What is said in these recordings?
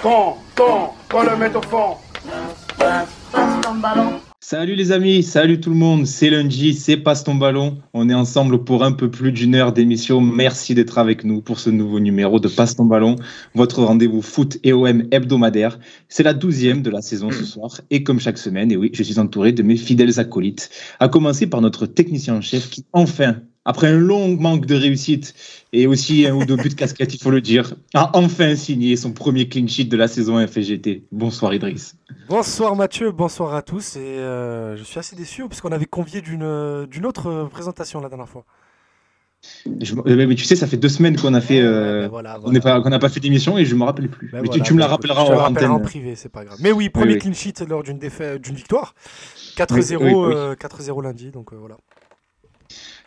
Fond, fond, qu'on le mette au fond. Salut les amis, salut tout le monde, c'est lundi, c'est Passe ton ballon. On est ensemble pour un peu plus d'une heure d'émission. Merci d'être avec nous pour ce nouveau numéro de Passe ton ballon, votre rendez-vous foot et OM hebdomadaire. C'est la douzième de la saison ce soir et comme chaque semaine, et oui, je suis entouré de mes fidèles acolytes, à commencer par notre technicien en chef qui enfin après un long manque de réussite et aussi un ou deux buts casquettes, il faut le dire, a enfin signé son premier clean sheet de la saison FGT. Bonsoir Idriss. Bonsoir Mathieu, bonsoir à tous. Et euh, je suis assez déçu parce qu'on avait convié d'une d'une autre présentation la dernière fois. mais tu sais, ça fait deux semaines qu'on a fait, euh, ben qu'on n'a pas fait d'émission et je me rappelle plus. Ben mais tu, me la rappelleras en antenne. en privé, c'est pas grave. Mais oui, premier clean sheet lors d'une d'une victoire, 4-0 4-0 lundi, donc euh, voilà.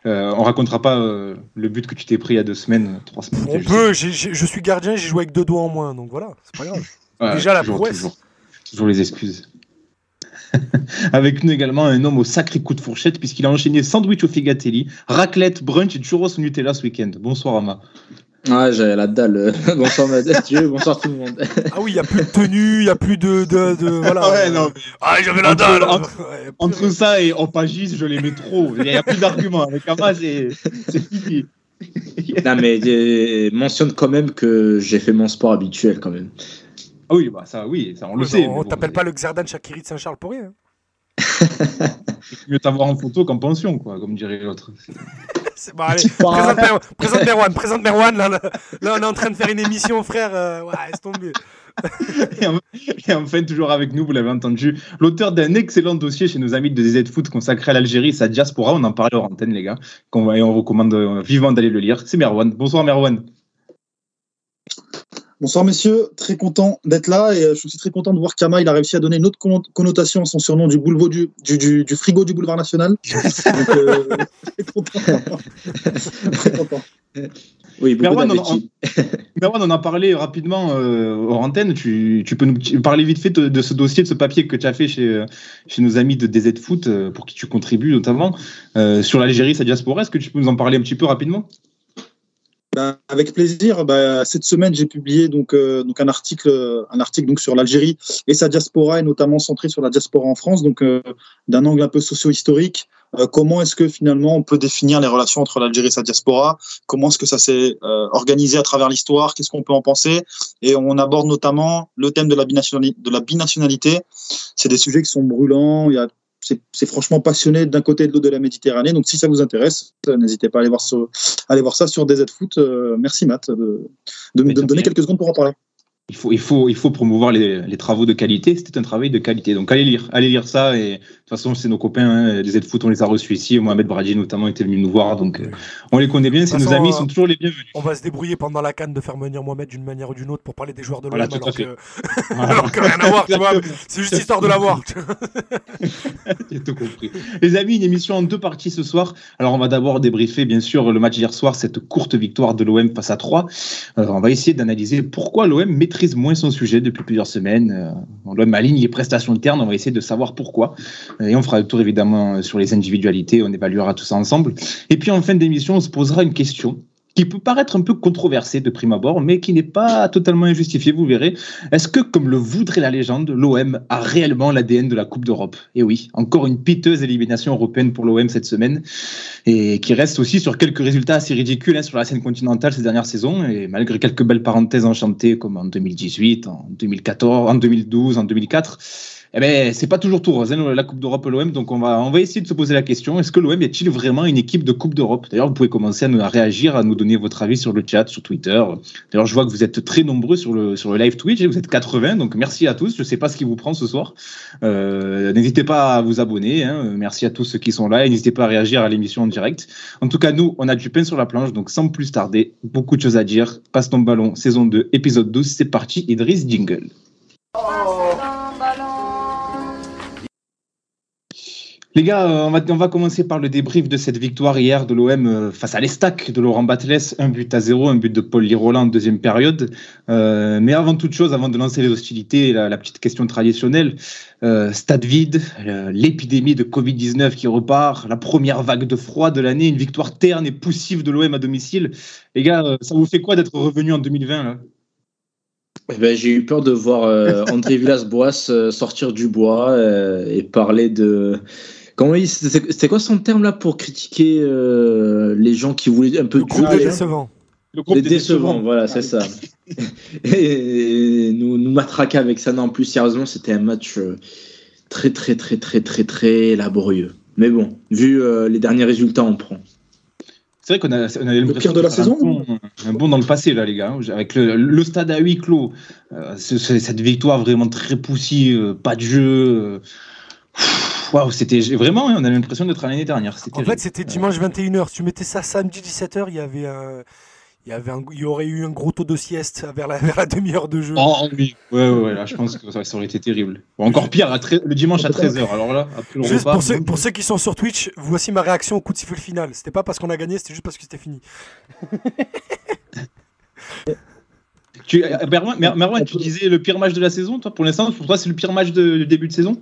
Euh, on racontera pas euh, le but que tu t'es pris il y a deux semaines, trois semaines. On peut, je suis gardien, j'ai joué avec deux doigts en moins, donc voilà, c'est pas grave. Déjà la prouesse. Toujours, les excuses. avec nous également un homme au sacré coup de fourchette, puisqu'il a enchaîné sandwich au figatelli, raclette, brunch et churros au Nutella ce week-end. Bonsoir Ama. Ouais, j'avais la dalle. bonsoir Mathieu, bonsoir tout le monde. ah oui, il n'y a plus de tenue, il n'y a plus de, de, de voilà. Ouais, non, Ah, j'avais la dalle. Entre, ça et Opagis, je l'aimais trop. Il n'y a plus d'arguments. Avec Ama, c'est fini. non, mais euh, mentionne quand même que j'ai fait mon sport habituel quand même. Ah oui, bah ça, oui, ça on le sait. On t'appelle pas le Xerdan Shakiri de Saint-Charles pour rien. C'est mieux t'avoir en photo qu'en pension, quoi, comme dirait l'autre. C'est bon, allez, présente, Mer présente Merwan, présente Merwan. Là, là, là, on est en train de faire une émission, frère. Euh, ouais, laisse tomber. et, enfin, toujours avec nous, vous l'avez entendu, l'auteur d'un excellent dossier chez nos amis de DZ Foot consacré à l'Algérie, sa diaspora. On en parlait en antenne, les gars. Et on recommande vivement d'aller le lire. C'est Merwan. Bonsoir, Merwan. Bonsoir messieurs, très content d'être là et euh, je suis aussi très content de voir qu'Ama il a réussi à donner une autre connotation à son surnom du, boulevard du, du, du, frigo du boulevard national. Donc, euh, très content. très content. Oui, Merwan, on, on, en a parlé rapidement euh, hors antenne. Tu, tu, peux nous parler vite fait de, ce dossier, de ce papier que tu as fait chez, chez nos amis de DZ Foot, euh, pour qui tu contribues notamment, sur l'Algérie, sa diaspora. Est-ce que tu peux nous en parler un petit peu rapidement? Bah, avec plaisir. Bah, cette semaine, j'ai publié donc, euh, donc un article, un article donc sur l'Algérie et sa diaspora, et notamment centré sur la diaspora en France, donc euh, d'un angle un peu socio-historique. Euh, comment est-ce que finalement on peut définir les relations entre l'Algérie et sa diaspora? Comment est-ce que ça s'est organisé à travers l'histoire? Qu'est-ce qu'on peut en penser? Et on aborde notamment le thème de la binationalité. C'est des sujets qui sont brûlants. C'est franchement passionné d'un côté de l'eau de la Méditerranée. Donc, si ça vous intéresse, euh, n'hésitez pas à aller voir, aller voir ça sur DZ Foot. Euh, merci, Matt, de, de me donner quelques secondes pour en parler il faut, il faut, il faut promouvoir les, les travaux de qualité. C'était un travail de qualité. Donc allez lire, allez lire ça. Et de toute façon, c'est nos copains hein, des aides foot, on les a reçus ici. Mohamed Brady notamment était venu nous voir. Donc euh, on les connaît bien. C'est nos amis, ils sont toujours les bienvenus. On va se débrouiller pendant la canne de faire venir Mohamed d'une manière ou d'une autre pour parler des joueurs de l'OM. Voilà, alors, que... alors que rien à voir, tu vois. C'est juste histoire de l'avoir. J'ai tout compris. Les amis, une émission en deux parties ce soir. Alors on va d'abord débriefer, bien sûr, le match hier soir, cette courte victoire de l'OM face à 3. Euh, on va essayer d'analyser pourquoi l'OM maîtrise moins son sujet depuis plusieurs semaines. Euh, on doit aligne les prestations internes, on va essayer de savoir pourquoi. Et on fera le tour évidemment sur les individualités, on évaluera tout ça ensemble. Et puis en fin d'émission, on se posera une question qui peut paraître un peu controversé de prime abord, mais qui n'est pas totalement injustifié, vous verrez. Est-ce que, comme le voudrait la légende, l'OM a réellement l'ADN de la Coupe d'Europe? Et oui, encore une piteuse élimination européenne pour l'OM cette semaine, et qui reste aussi sur quelques résultats assez ridicules hein, sur la scène continentale ces dernières saisons, et malgré quelques belles parenthèses enchantées comme en 2018, en 2014, en 2012, en 2004 eh ben, c'est pas toujours tout rose, la Coupe d'Europe l'OM. Donc, on va, on va essayer de se poser la question est-ce que l'OM est-il vraiment une équipe de Coupe d'Europe? D'ailleurs, vous pouvez commencer à, nous, réagir, à nous donner votre avis sur le chat, sur Twitter. D'ailleurs, je vois que vous êtes très nombreux sur le, sur le live Twitch, vous êtes 80, donc merci à tous. Je sais pas ce qui vous prend ce soir. Euh, n'hésitez pas à vous abonner. Hein. Merci à tous ceux qui sont là et n'hésitez pas à réagir à l'émission en direct. En tout cas, nous, on a du pain sur la planche, donc sans plus tarder, beaucoup de choses à dire. Passe ton ballon, saison 2, épisode 12, c'est parti. Idriss Jingle. Les gars, euh, on va, commencer par le débrief de cette victoire hier de l'OM euh, face à l'Estac de Laurent Batles. Un but à zéro, un but de Paul Lirola en deuxième période. Euh, mais avant toute chose, avant de lancer les hostilités, la, petite question traditionnelle. stade vide, l'épidémie de Covid-19 qui repart, la première vague de froid de l'année, une victoire terne et poussive de l'OM à domicile. Les gars, ça vous fait quoi d'être revenu en 2020 là? Eh ben, J'ai eu peur de voir André Villas-Boas sortir du bois et parler de. Comment C'était quoi son terme là pour critiquer les gens qui voulaient un peu le groupe décevant. Le groupe décevant, voilà, c'est ça. et nous, nous matraquer avec ça. Non, plus sérieusement, c'était un match très, très, très, très, très, très laborieux. Mais bon, vu les derniers résultats, on prend. C'est vrai qu'on a, on a le pire de la saison. Un bon, dans le passé, là, les gars. Hein, avec le, stade à huis clos, euh, cette victoire vraiment très poussive, euh, pas de jeu. Euh, waouh, c'était vraiment, on a l'impression d'être à l'année dernière. En fait, c'était dimanche 21h. Si tu mettais ça samedi 17h, il y avait un il y, avait il y aurait eu un gros taux de sieste vers la, la demi-heure de jeu. Oh oui, ouais, ouais, là, je pense que ça, aurait été terrible. encore pire, le dimanche à 13h. Alors là, après le juste pour, ceux, pour, ceux, qui sont sur Twitch, voici ma réaction au coup de siffle final. C'était pas parce qu'on a gagné, c'était juste parce que c'était fini. tu, euh, Merwan, tu disais le pire match de la saison, toi, pour l'instant, pour toi, c'est le pire match de début de saison?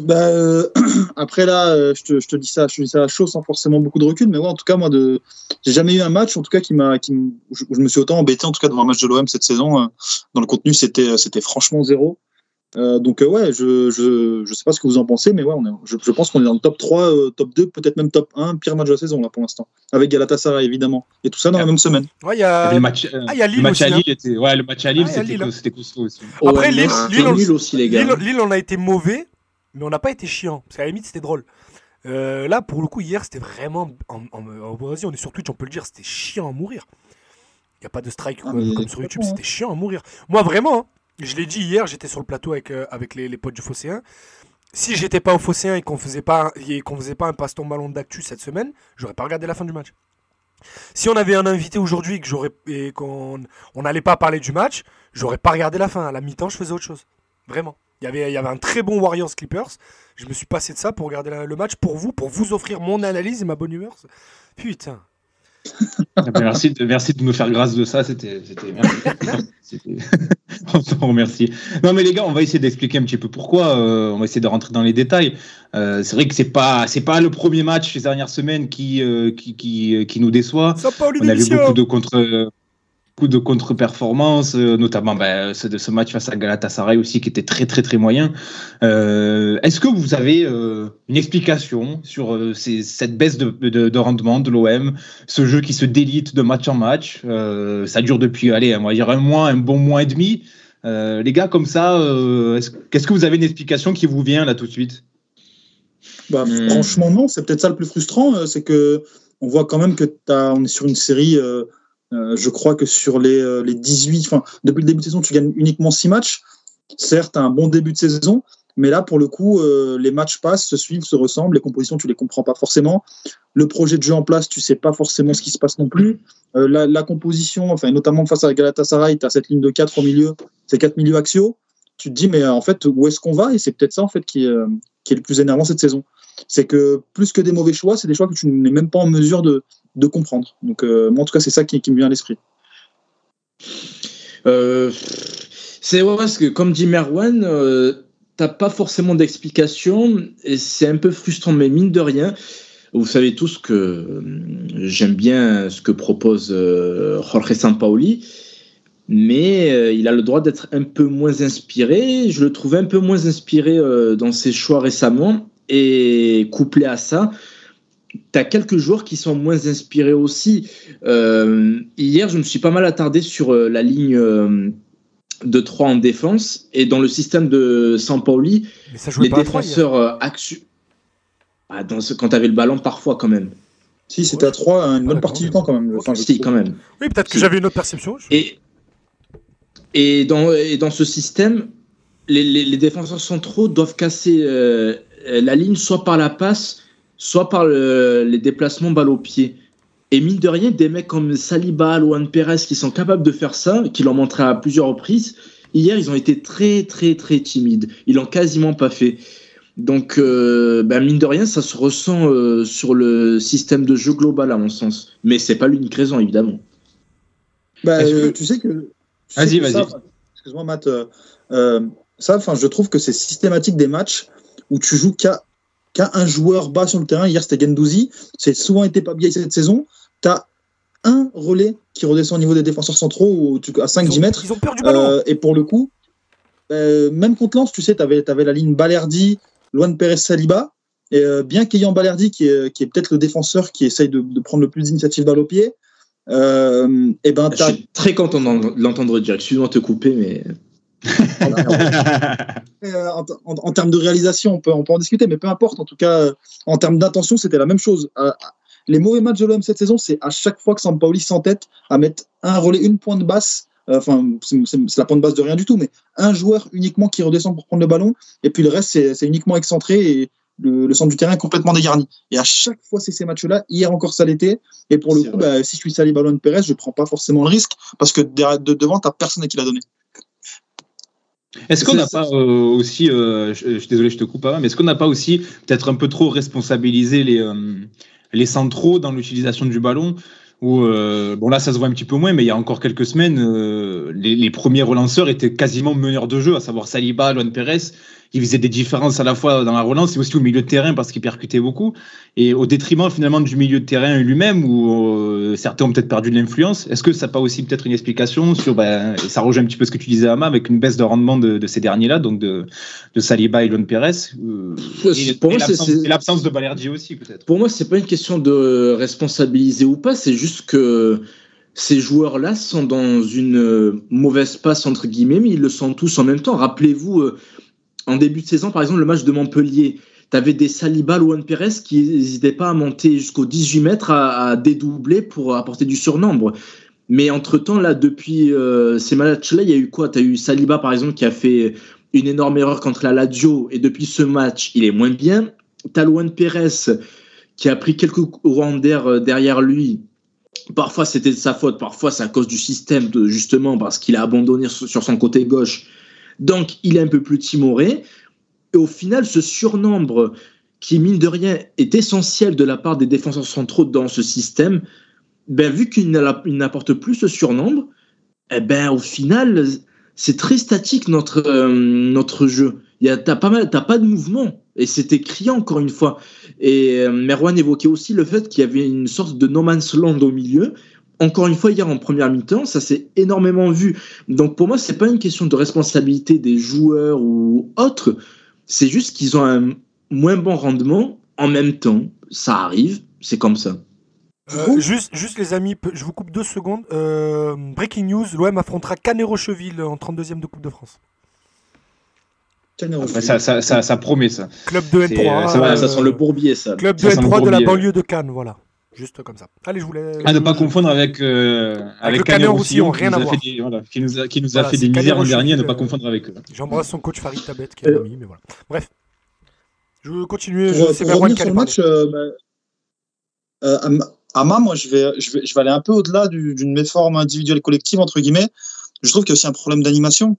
Bah, euh, après là, euh, je te, je te, dis ça, je te dis ça à chaud sans forcément beaucoup de recul, mais ouais, en tout cas moi, de, j'ai jamais eu un match, en tout cas qui m'a, qui je, me suis autant embêté en tout cas devant un match de l'OM cette saison. Euh, dans le contenu, c'était, c'était franchement zéro. donc ouais, je, je, je sais pas ce que vous en pensez, mais ouais, on est, je, je pense qu'on est dans le top 3, top 2, peut-être même top 1, pire match de la saison là pour l'instant, avec Galatasaray évidemment, et tout ça dans la même semaine. Ouais, il y a, le match, ah, y a Lille le match aussi, à Lille hein. était, ouais, le match à Lille, ah, c'était, c'était costaud aussi. Après Lille, Lille, aussi les gars. Lille, Lille, on a été mauvais mais on n'a pas été chiant, parce qu'à la limite c'était drôle. Euh, là, pour le coup, hier, c'était vraiment. En, Brésil, on est sur Twitch, on peut le dire, c'était chiant à mourir. Il n'y a pas de strike ah, comme, sur YouTube, c'était chiant à mourir. Moi, vraiment, hein, je l'ai dit hier, j'étais sur le plateau avec, euh, avec les, potes du Phocéen. Si j'étais pas au Phocéen et qu'on faisait pas qu'on faisait pas un passe-ton ballon d'actu cette semaine, j'aurais pas regardé la fin du match. Si on avait un invité aujourd'hui et qu'on n'allait pas parler du match, j'aurais pas regardé la fin. À la mi-temps, je faisais autre chose. Vraiment. Il y, avait, il y avait un très bon Warriors Clippers. Je me suis passé de ça pour regarder le match pour vous, pour vous offrir mon analyse et ma bonne humeur. Putain. Ah ben, merci, de, merci de nous faire grâce de ça. C'était. on remercie. Non, mais les gars, on va essayer d'expliquer un petit peu pourquoi. Euh, on va essayer de rentrer dans les détails. Euh, c'est vrai que c'est pas c'est pas le premier match ces dernières semaines qui euh, qui, qui, qui, nous déçoit. on a vu beaucoup de contre coup de contre-performance, euh, notamment ben, de ce match face à Galatasaray aussi qui était très très très moyen. Euh, est-ce que vous avez euh, une explication sur cette baisse de, de, rendement de l'OM, ce jeu qui se délite de match en match Ça dure depuis, allez, on va dire un mois, un bon mois et demi. les gars, comme ça, qu'est-ce que vous avez une explication qui vous vient là tout de suite? Bah, hmm. Franchement, non. C'est peut-être ça le plus frustrant, c'est que on voit quand même que as, on est sur une série euh, je crois que sur les, euh, les 18, enfin, depuis le début de saison, tu gagnes uniquement 6 matchs. Certes, un bon début de saison, mais là, pour le coup, euh, les matchs passent, se suivent, se ressemblent. Les compositions, tu les comprends pas forcément. Le projet de jeu en place, tu sais pas forcément ce qui se passe non plus. la, composition, enfin, notamment face à Galatasaray, tu as cette ligne de 4 au milieu, ces 4 milieux axiaux. Tu te dis, mais en fait, où est-ce qu'on va? Et c'est peut-être ça, en fait, qui est le plus énervant cette saison. C'est que plus que des mauvais choix, c'est des choix que tu n'es même pas en mesure de, de comprendre. Donc, euh, moi, en tout cas, c'est ça qui, me vient à l'esprit. Euh, c'est vrai, parce que comme dit Merwan, euh, t'as pas forcément d'explication et c'est un peu frustrant, mais mine de rien, vous savez tous que j'aime bien ce que propose Jorge Sampaoli, mais il a le droit d'être un peu moins inspiré. Je le trouve un peu moins inspiré dans ses choix récemment et couplé à ça, tu as quelques joueurs qui sont moins inspirés aussi. Euh, hier, je me suis pas mal attardé sur euh, la ligne euh, de 3 en défense et dans le système de Sampaoli, les défenseurs actu... Ah, dans ce, quand tu avais le ballon, parfois quand même. Si, c'était à 3 une bonne partie du temps quand même. Enfin, si, quand même. Oui, peut-être que j'avais une autre perception. Et, et, dans, et dans ce système, les, les, défenseurs centraux doivent casser la ligne soit par la passe, soit par les déplacements balle au pied. Et mine de rien, des mecs comme Saliba, Luan Perez qui sont capables de faire ça, qui l'ont montré à plusieurs reprises, hier ils ont été très très très timides. Ils l'ont quasiment pas fait. Donc, euh, ben, mine de rien, ça se ressent euh, sur le système de jeu global, à mon sens. Mais c'est pas l'unique raison, évidemment. Bah, euh, tu sais que. Vas-y, vas-y. Excuse-moi, Matt. ça, enfin, je trouve que c'est systématique des matchs où tu joues qu'à un joueur bas sur le terrain. Hier, c'était Gendouzi. C'est souvent été pas bien cette saison. Tu as un relais qui redescend au niveau des défenseurs centraux à 5-10 mètres. Ils ont peur du ballon. Euh, et pour le coup, euh, même contre Lens, tu sais, tu avais, avais, la ligne Balerdi, Luan Perez Saliba. Et euh, bien qu'ayant Balerdi, qui est, qui est peut-être le défenseur qui essaye de, de prendre le plus d'initiative balle au pied, euh, et ben, Je suis très content de l'entendre dire. Excuse-moi de te couper, mais. Euh, en, en, termes de réalisation, on peut, on peut en discuter, mais peu importe. En tout cas, en termes d'intention, c'était la même chose. les mauvais matchs de l'OM cette saison, c'est à chaque fois que Sampaoli s'entête à mettre un relais, une pointe basse enfin, c'est la pointe basse de rien du tout, mais un joueur uniquement qui redescend pour prendre le ballon, et puis le reste, c'est uniquement excentré et le, centre du terrain est complètement dégarni. Et à chaque fois, c'est ces matchs-là. Hier encore, ça l'était. Et pour le coup, bah, si je suis Sali Ballon Perez, je prends pas forcément le risque parce que de, de devant, t'as personne qui l'a donné. Est-ce qu'on n'a pas euh, aussi, euh, je, suis désolé, je te coupe pas, mais est-ce qu'on n'a pas aussi peut-être un peu trop responsabilisé les, euh, les centraux dans l'utilisation du ballon où, bon là ça se voit un petit peu moins, mais il y a encore quelques semaines, les, les, premiers relanceurs étaient quasiment meneurs de jeu, à savoir Saliba, Luan Perez il faisait des différences à la fois dans la relance et aussi au milieu de terrain parce qu'il percutait beaucoup. Et au détriment finalement du milieu de terrain lui-même où euh, certains ont peut-être perdu de l'influence. Est-ce que ça n'a pas aussi peut-être une explication sur, ben, ça rejoint un petit peu ce que tu disais Ama avec une baisse de rendement de, de ces derniers-là, donc de, de Saliba et Luan Perez euh, Pour moi, c'est l'absence de Balerdi aussi peut-être. Pour moi, c'est pas une question de responsabiliser ou pas, c'est juste que ces joueurs-là sont dans une mauvaise passe entre guillemets, mais ils le sont tous en même temps. Rappelez-vous, euh, en début de saison, par exemple, le match de Montpellier, tu avais des Saliba, Luan Perez qui n'hésitaient pas à monter jusqu'aux 18 mètres, à, dédoubler pour apporter du surnombre. Mais entre-temps, là, depuis euh, ces matchs-là, il y a eu quoi? Tu as eu Saliba, par exemple, qui a fait une énorme erreur contre la Lazio, et depuis ce match, il est moins bien. Tu as Luan Perez qui a pris quelques courants d'air euh, derrière lui. Parfois, c'était de sa faute, parfois, c'est à cause du système, justement, parce qu'il a abandonné sur son côté gauche donc, il est un peu plus timoré. Et au final, ce surnombre qui, mine de rien, est essentiel de la part des défenseurs centraux dans ce système, ben, vu qu'il n'apporte plus ce surnombre, eh ben, au final, c'est très statique notre, euh, notre jeu. Tu n'as pas, pas de mouvement. Et c'était criant encore une fois. Et euh, Merwan évoquait aussi le fait qu'il y avait une sorte de no man's land au milieu encore une fois, hier en première mi-temps, ça s'est énormément vu. Donc pour moi, c'est pas une question de responsabilité des joueurs ou autres. C'est juste qu'ils ont un moins bon rendement en même temps. Ça arrive, c'est comme ça. Euh, juste, juste les amis, je vous coupe deux secondes. Euh, breaking news, l'OM affrontera Canet-Rocheville en 32e de Coupe de France. Ça, ça, ça, ça, promet ça. Club de N3. ça, ça, sent le bourbier ça. Club de N3 de la banlieue de Cannes, voilà. Juste comme ça. Allez, je voulais. À ne pas confondre avec, euh, avec, Canet aussi, rien à voir. qui nous a, qui nous a fait des misères en dernier, à ne pas euh, confondre avec eux. J'embrasse son coach Farid Tabet qui est un ami, mais voilà. Bref. Je veux continuer. Pour, je pour revenir sur le match, euh, bah, euh, Ama, moi, je vais, je, vais, je vais aller un peu au-delà d'une méforme individuelle collective, entre guillemets. Je trouve qu'il y a aussi un problème d'animation.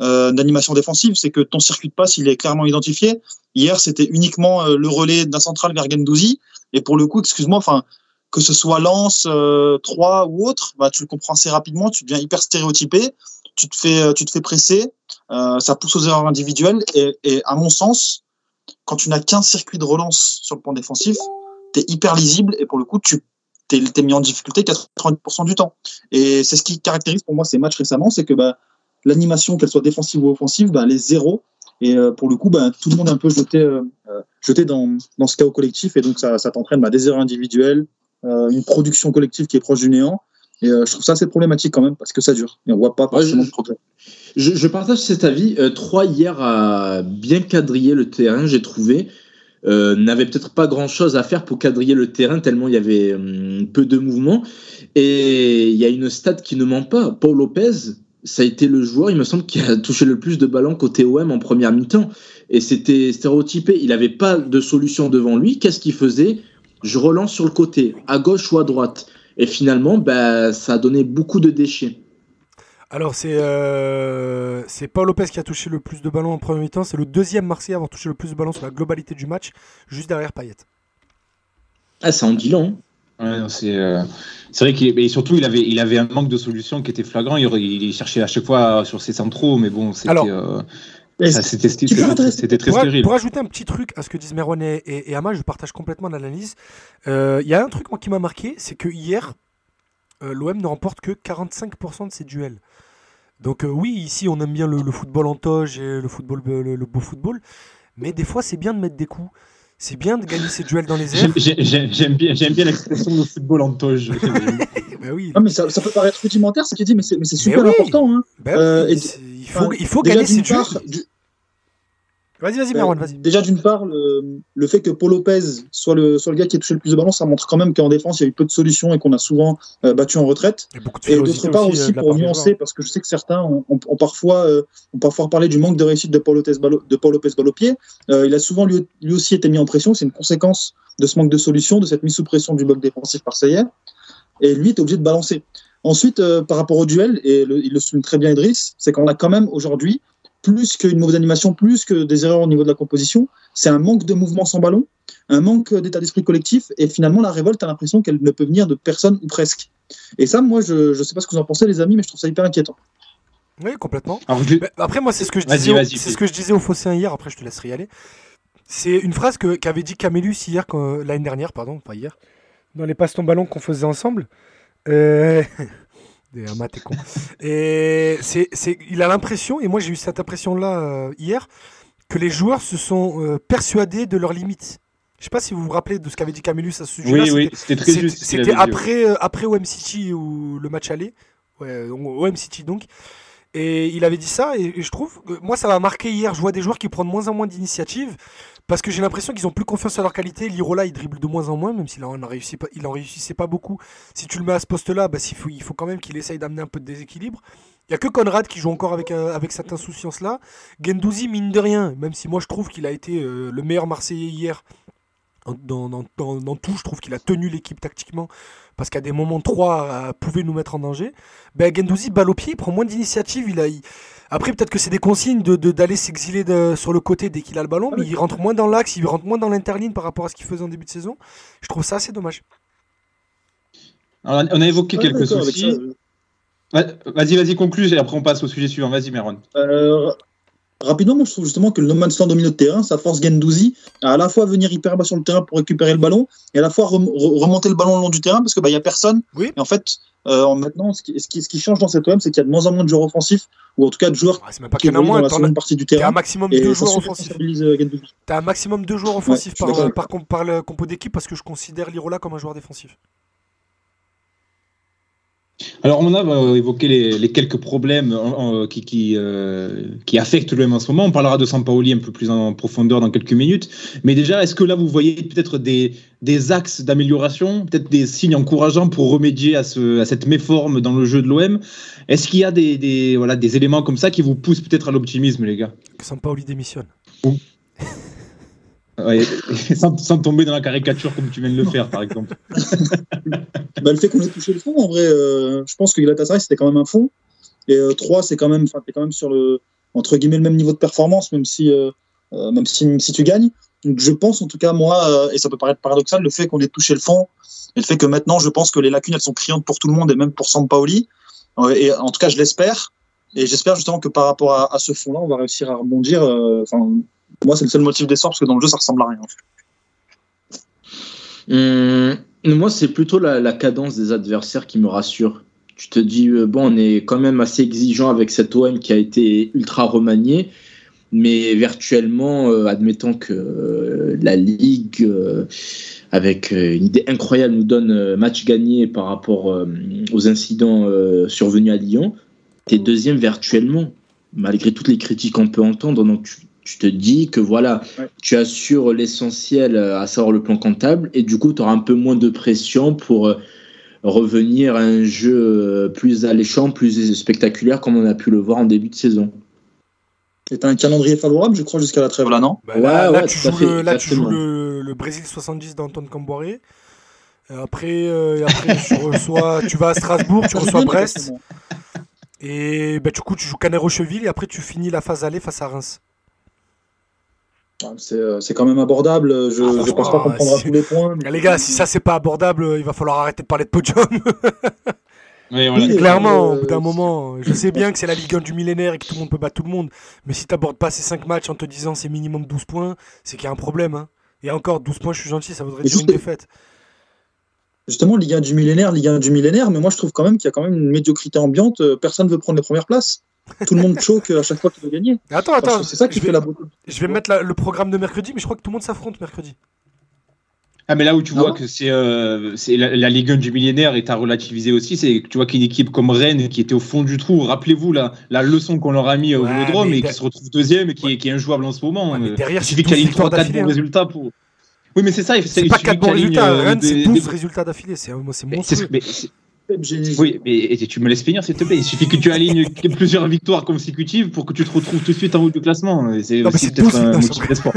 Euh, d'animation défensive, c'est que ton circuit de passe, il est clairement identifié. Hier, c'était uniquement le relais d'un central vers Gendouzi. Et pour le coup, excuse-moi, enfin, que ce soit Lance, euh, 3 ou autre, bah, tu le comprends assez rapidement, tu deviens hyper stéréotypé, tu te fais, euh, tu te fais presser, euh, ça pousse aux erreurs individuelles. Et, à mon sens, quand tu n'as qu'un circuit de relance sur le plan défensif, tu es hyper lisible et pour le coup, tu t'es es mis en difficulté 90% du temps. Et c'est ce qui caractérise pour moi ces matchs récemment, c'est que bah, l'animation, qu'elle soit défensive ou offensive, bah, les zéros. Et euh, pour le coup, bah, tout le monde est un peu jeté, euh, jeté dans, dans ce chaos collectif. Et donc, ça, ça t'entraîne bah, des erreurs individuelles, euh, une production collective qui est proche du néant. Et euh, je trouve ça assez problématique quand même parce que ça dure et on voit pas forcément de progrès. Je, partage cet avis. Euh, Trois hier a bien quadrillé le terrain, j'ai trouvé. Euh, n'avait peut-être pas grand-chose à faire pour quadriller le terrain tellement il y avait peu de mouvement. Et il y a une stat qui ne ment pas. Paul Lopez, ça a été le joueur, il me semble, qui a touché le plus de ballons côté OM en première mi-temps. Et c'était stéréotypé. Il n'avait pas de solution devant lui. Qu'est-ce qu'il faisait? Je relance sur le côté, à gauche ou à droite. Et finalement, bah, ça a donné beaucoup de déchets. Alors, c'est euh, Paul Lopez qui a touché le plus de ballons en premier mi-temps. C'est le deuxième Marseillais à avoir touché le plus de ballons sur la globalité du match, juste derrière Payet. Ah, ça en dit long. Ouais, c'est euh, vrai qu'il surtout il avait il avait un manque de solutions qui était flagrant. Il, il cherchait à chaque fois sur ses centraux, mais bon, c'était. Euh, c'était très stérile. Pour ajouter un petit truc à ce que disent Merwan et, et, Ama, je partage complètement l'analyse. Il euh, y a un truc moi, qui m'a marqué, c'est que hier, l'OM ne remporte que 45% de ses duels. Donc oui, ici on aime bien le, football en toge et le football, le beau football, mais des fois c'est bien de mettre des coups. C'est bien de gagner ces duels dans les airs. J'aime bien, bien l'expression de football en toge. bah oui. mais ça, peut paraître rudimentaire ce qu'il dit, mais c'est super important. Hein. Bah euh, il faut, il faut gagner ces duels. Vas-y, vas-y, Marwan, vas-y. Déjà, d'une part, le, fait que Paul Lopez soit le, soit le gars qui a touché le plus de ballons, ça montre quand même qu'en défense, il y a eu peu de solutions et qu'on a souvent euh, battu en retraite. Et, d'autre part aussi, euh, pour nuancer, parce que je sais que certains ont, parfois, euh, ont parfois parlé du manque de réussite de Paul Lopez, de Paul Lopez pied. il a souvent lui, aussi été mis en pression. C'est une conséquence de ce manque de solutions, de cette mise sous pression du bloc défensif marseillais. Et lui est obligé de balancer. Ensuite, par rapport au duel, et il le souligne très bien Idriss, c'est qu'on a quand même aujourd'hui plus qu'une mauvaise animation, plus que des erreurs au niveau de la composition, c'est un manque de mouvement sans ballon, un manque d'état d'esprit collectif, et finalement la révolte a l'impression qu'elle ne peut venir de personne ou presque. Et ça, moi, je ne sais pas ce que vous en pensez, les amis, mais je trouve ça hyper inquiétant. Oui, complètement. Après, moi, c'est ce que je disais, c'est ce que je disais au Fosséen hier. Après, je te laisserai y aller. C'est une phrase que qu'avait dit Camélus hier, l'année dernière, pardon, pas hier, dans les passes ton ballon qu'on faisait ensemble. Euh... Et c'est, c'est, il a l'impression, et moi j'ai eu cette impression-là euh, hier, que les joueurs se sont euh, persuadés de leurs limites. Je sais pas si vous vous rappelez de ce qu'avait dit Camillus à ce sujet-là. Oui, oui, c'était très juste. C'était après, euh, après OM City où le match allait. Ouais, OM City donc. Et il avait dit ça, et, je trouve moi ça m'a marqué hier. Je vois des joueurs qui prennent moins en moins d'initiatives parce que j'ai l'impression qu'ils ont plus confiance en leur qualité. Lirola, il dribble de moins en moins, même s'il en, en réussissait pas beaucoup. Si tu le mets à ce poste-là, bah, il, faut, il faut quand même qu'il essaye d'amener un peu de déséquilibre. Il n'y a que Conrad qui joue encore avec, euh, avec cette insouciance-là. Gendouzi, mine de rien, même si moi je trouve qu'il a été euh, le meilleur Marseillais hier dans, dans, dans, tout, je trouve qu'il a tenu l'équipe tactiquement parce qu'à des moments 3 euh, pouvait nous mettre en danger. Ben, Gendouzi, balle au pied, il prend moins d'initiative. Il a, Après, peut-être que c'est des consignes d'aller de, d'aller s'exiler sur le côté dès qu'il a le ballon, mais il rentre moins dans l'axe, il rentre moins dans l'interligne par rapport à ce qu'il faisait en début de saison. Je trouve ça assez dommage. on a évoqué quelques soucis. Vas-y, vas-y, conclue et après on passe au sujet suivant. Vas-y, Meron. Euh, Rapidement, moi, je trouve justement que le No Man's Land au milieu de terrain, ça force Gendouzi à à la fois venir hyper bas sur le terrain pour récupérer le ballon et à la fois remonter le ballon le long du terrain parce qu'il bah, n'y a personne. Oui. Et en fait, euh, maintenant, ce qui, ce, qui, change dans cette OM, c'est qu'il y a de moins en moins de joueurs offensifs ou en tout cas de joueurs qui évoluent dans la seconde partie du terrain. un maximum de joueurs offensifs. Euh, T'as un maximum de joueurs offensifs par, par, par, le compo d'équipe parce que je considère Lirola comme un joueur défensif. Alors, on a euh, évoqué les, quelques problèmes euh, qui, euh, qui, affectent l'OM en ce moment. On parlera de Sampaoli un peu plus en profondeur dans quelques minutes. Mais déjà, est-ce que là, vous voyez peut-être des, des axes d'amélioration, peut-être des signes encourageants pour remédier à, ce, à cette méforme dans le jeu de l'OM Est-ce qu'il y a des, des, voilà, des éléments comme ça qui vous poussent peut-être à l'optimisme, les gars? Que Sampaoli démissionne. sans, tomber dans la caricature comme tu viens de le faire, par exemple. bah, le fait qu'on ait touché le fond, en vrai, euh, je pense que Galatasaray, c'était quand même un fond. Et 3, euh, c'est quand même, quand même sur le, entre guillemets, le même niveau de performance, même si, euh, même si, si, tu gagnes. Donc je pense, en tout cas, moi, et ça peut paraître paradoxal, le fait qu'on ait touché le fond, et le fait que maintenant, je pense que les lacunes, elles sont criantes pour tout le monde, et même pour Sampaoli. et en tout cas, je l'espère. Et j'espère justement que par rapport à, ce fond-là, on va réussir à rebondir. Enfin, moi, c'est le seul motif d'essor parce que dans le jeu, ça ressemble à rien. Hum, moi, c'est plutôt la, cadence des adversaires qui me rassure. Tu te dis, euh, bon, on est quand même assez exigeant avec cet OM qui a été ultra remanié, mais virtuellement, euh, admettons que euh, la Ligue, avec une idée incroyable, nous donne match gagné par rapport aux incidents survenus à Lyon, tu es deuxième virtuellement, malgré toutes les critiques qu'on peut entendre. Donc, tu, tu te dis que voilà, tu assures l'essentiel, euh, à savoir le plan comptable, et du coup, tu auras un peu moins de pression pour euh, revenir à un jeu euh, plus alléchant, plus spectaculaire, comme on a pu le voir en début de saison. C'est un calendrier favorable, je crois, jusqu'à la trêve, là, non bah Là, tu joues, le, le, Brésil 70 d'Antoine Camboiré. Après, après tu, reçois, tu vas à Strasbourg, tu reçois Brest. Et bah, du coup, tu joues Canet-Rocheville et après, tu finis la phase aller face à Reims. Euh, c'est quand même abordable. Je ne ah, pense pas qu'on prendra tous les points. Les gars, si ça c'est pas abordable, il va falloir arrêter de parler de podium. Clairement, au bout d'un euh, moment, je sais bien que c'est la Ligue 1 du millénaire et que tout le monde peut battre tout le monde. Mais si tu n'abordes pas ces 5 matchs en te disant c'est minimum 12 points, c'est qu'il y a un problème. Hein. Et encore, 12 points, je suis gentil, ça voudrait dire une défaite. Justement, Ligue 1 du millénaire, Ligue 1 du millénaire, mais moi je trouve quand même qu'il y a quand même une médiocrité ambiante. Personne ne veut prendre les premières places. Tout le monde choque à chaque fois qu'il veut gagner. Attends, attends. C'est ça qui fait la beauté. Je vais mettre le programme de mercredi, mais je crois que tout le monde s'affronte mercredi. Ah, mais là où tu vois que c'est euh, la, Ligue 1 du millénaire est à relativiser aussi, c'est que tu vois qu'une équipe comme Rennes qui était au fond du trou, rappelez-vous la, la leçon qu'on leur a mis au Vélodrome et qui se retrouve deuxième et qui, est, qui est injouable en ce moment. mais derrière, il suffit qu'il y ait 3-4 bons hein. résultats pour. Oui, mais c'est ça. C'est pas 4 bons résultats. Rennes, c'est 12 résultats d'affilée. C'est monstrueux. Oui, mais tu me laisses finir, s'il te plaît. Il suffit que tu alignes plusieurs victoires consécutives pour que tu te retrouves tout de suite en haut du classement. C'est peut-être un motif d'espoir.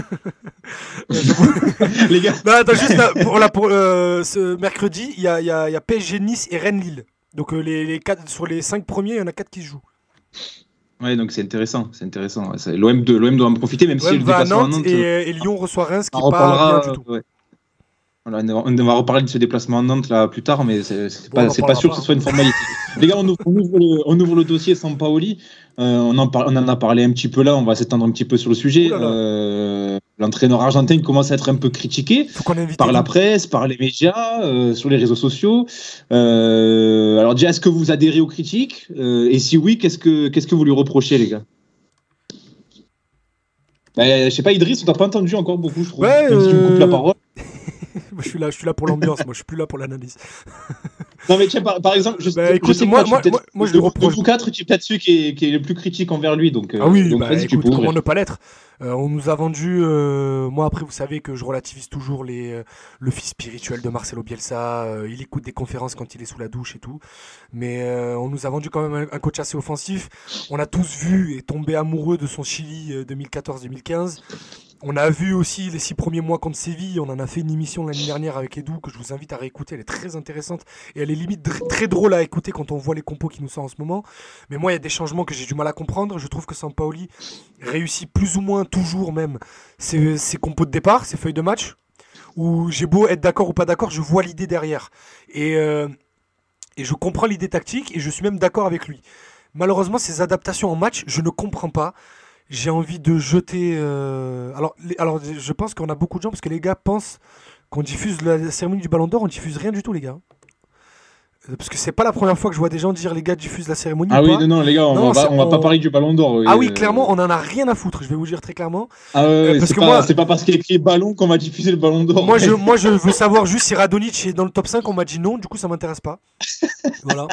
Les gars. Non, attends, juste pour, pour euh, ce mercredi, il y a, y, a, y a PSG Nice et Rennes Lille. Donc euh, les, les quatre, sur les 5 premiers, il y en a 4 qui se jouent. Ouais, donc c'est intéressant, c'est intéressant. L'OM doit en profiter, même si le déplacement à Nantes. Et, euh, et, Lyon reçoit Reims, qui pas bien du tout. Ouais on va reparler de ce déplacement en Nantes là plus tard, mais c'est pas, pas sûr que ce soit une formalité. Les gars, on ouvre, le, dossier sans Paoli. Euh, on, en on, en a parlé un petit peu là, on va s'étendre un petit peu sur le sujet. Euh, l'entraîneur argentin commence à être un peu critiqué par la presse, par les médias, euh, sur les réseaux sociaux. alors déjà, est-ce que vous adhérez aux critiques Et si oui, qu'est-ce que qu'est-ce que vous lui reprochez, les gars bah, Je sais pas, Idriss, on t'a pas entendu encore beaucoup, je trouve. Ouais, si tu me coupes la parole je suis là, je suis là pour l'ambiance, moi je suis plus là pour l'analyse. non mais tiens, par, exemple, je, bah, écoute, je moi, moi, moi, je le reproche. De quatre, tu es peut-être celui qui est, qui est, le plus critique envers lui, donc. Ah oui, donc, bah, écoute, comment ne pas l'être? Euh, On nous a vendu, euh, moi après vous savez que je relativise toujours les, euh, le fils spirituel de Marcelo Bielsa. il écoute des conférences quand il est sous la douche et tout, mais on nous a vendu quand même un, un, coach assez offensif. On a tous vu et tombé amoureux de son Chili 2014-2015. On a vu aussi les six premiers mois contre Séville. On en a fait une émission l'année dernière avec Edu que je vous invite à réécouter. Elle est très intéressante et elle est limite très drôle à écouter quand on voit les compos qui nous sortent en ce moment. Mais moi, il y a des changements que j'ai du mal à comprendre. Je trouve que Sampaoli réussit plus ou moins toujours même ses, compos de départ, ses feuilles de match. Où j'ai beau être d'accord ou pas d'accord, je vois l'idée derrière. Euh, et je comprends l'idée tactique et je suis même d'accord avec lui. Malheureusement, ces adaptations en match, je ne comprends pas j'ai envie de jeter. Euh, alors, alors, je pense qu'on a beaucoup de gens parce que les gars pensent qu'on diffuse la cérémonie du Ballon d'Or, on diffuse rien du tout, les gars. Euh, parce que c'est pas la première fois que je vois des gens dire les gars diffusent la cérémonie. Ah oui, non, non, les gars, on, va, on va pas parler du ballon d'or. ah oui, clairement, on en a rien à foutre, je vais vous dire très clairement. Ah ouais, parce que pas, moi, c'est pas parce qu'il y a écrit ballon qu'on va diffuser le ballon d'or. Moi je, moi, je veux savoir juste si Radonic est dans le top 5, on m'a dit non, du coup, ça m'intéresse pas. voilà.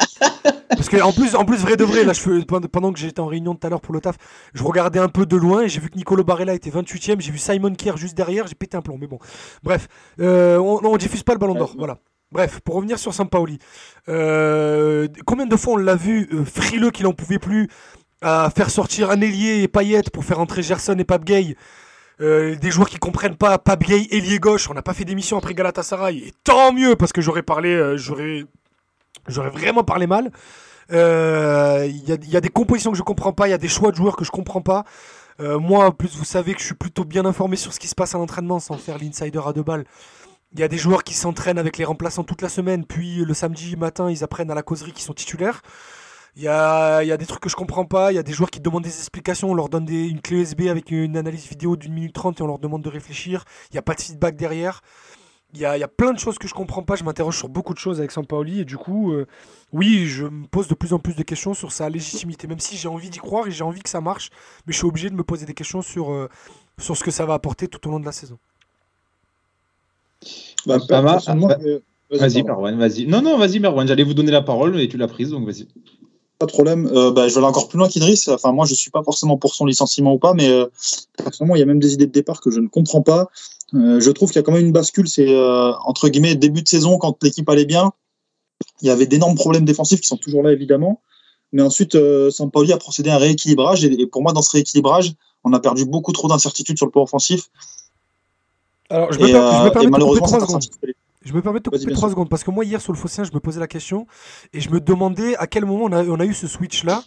Parce que en plus, en plus, vrai de vrai, là, je pendant que j'étais en réunion tout à l'heure pour le taf, je regardais un peu de loin et j'ai vu que Nicolo Barella était 28ème, j'ai vu Simon Kier juste derrière, j'ai pété un plomb. Mais bon, bref, euh, on, on diffuse pas le ballon d'or, voilà. Bref, pour revenir sur Sampaoli, euh, combien de fois on l'a vu euh, frileux qu'il en pouvait plus à faire sortir un ailier et Payet pour faire entrer Gerson et Pape Gay euh, des joueurs qui comprennent pas Pape Gay, ailier gauche. On n'a pas fait d'émission après Galatasaray et tant mieux parce que j'aurais parlé, j'aurais, vraiment parlé mal. Il y, a des compositions que je comprends pas, il y a des choix de joueurs que je comprends pas. moi, en plus, vous savez que je suis plutôt bien informé sur ce qui se passe à l'entraînement sans faire l'insider à deux balles. Il y a des joueurs qui s'entraînent avec les remplaçants toute la semaine, puis le samedi matin, ils apprennent à la causerie qu'ils sont titulaires. Il y a, des trucs que je comprends pas. Il y a des joueurs qui demandent des explications. On leur donne une clé USB avec une analyse vidéo d'une minute trente et on leur demande de réfléchir. Il n'y a pas de feedback derrière. Il y, a, plein de choses que je comprends pas. Je m'interroge sur beaucoup de choses avec Sampaoli. Et du coup, euh, oui, je me pose de plus en plus de questions sur sa légitimité. Même si j'ai envie d'y croire et j'ai envie que ça marche. Mais je suis obligé de me poser des questions sur, euh, sur ce que ça va apporter tout au long de la saison. Bah, bah, vas-y, Marwan, vas-y. Non, non, vas-y, Marwan, j'allais vous donner la parole, mais tu l'as prise, donc vas-y. Pas de problème. Euh, bah, je vais aller encore plus loin qu'Idriss. Enfin, moi, je suis pas forcément pour son licenciement ou pas, mais euh, personnellement, il y a même des idées de départ que je ne comprends pas. Euh, je trouve qu'il y a quand même une bascule. C'est entre guillemets début de saison quand l'équipe allait bien. Il y avait d'énormes problèmes défensifs qui sont toujours là, évidemment. Mais ensuite, Sampaoli a procédé à un rééquilibrage. Et, et, pour moi, dans ce rééquilibrage, on a perdu beaucoup trop d'incertitudes sur le plan offensif. Alors, je me, permets, de couper 3 secondes. Je me permets de te couper 3 secondes parce que moi, hier sur le Fossin, je me posais la question et je me demandais à quel moment on a, eu ce switch-là.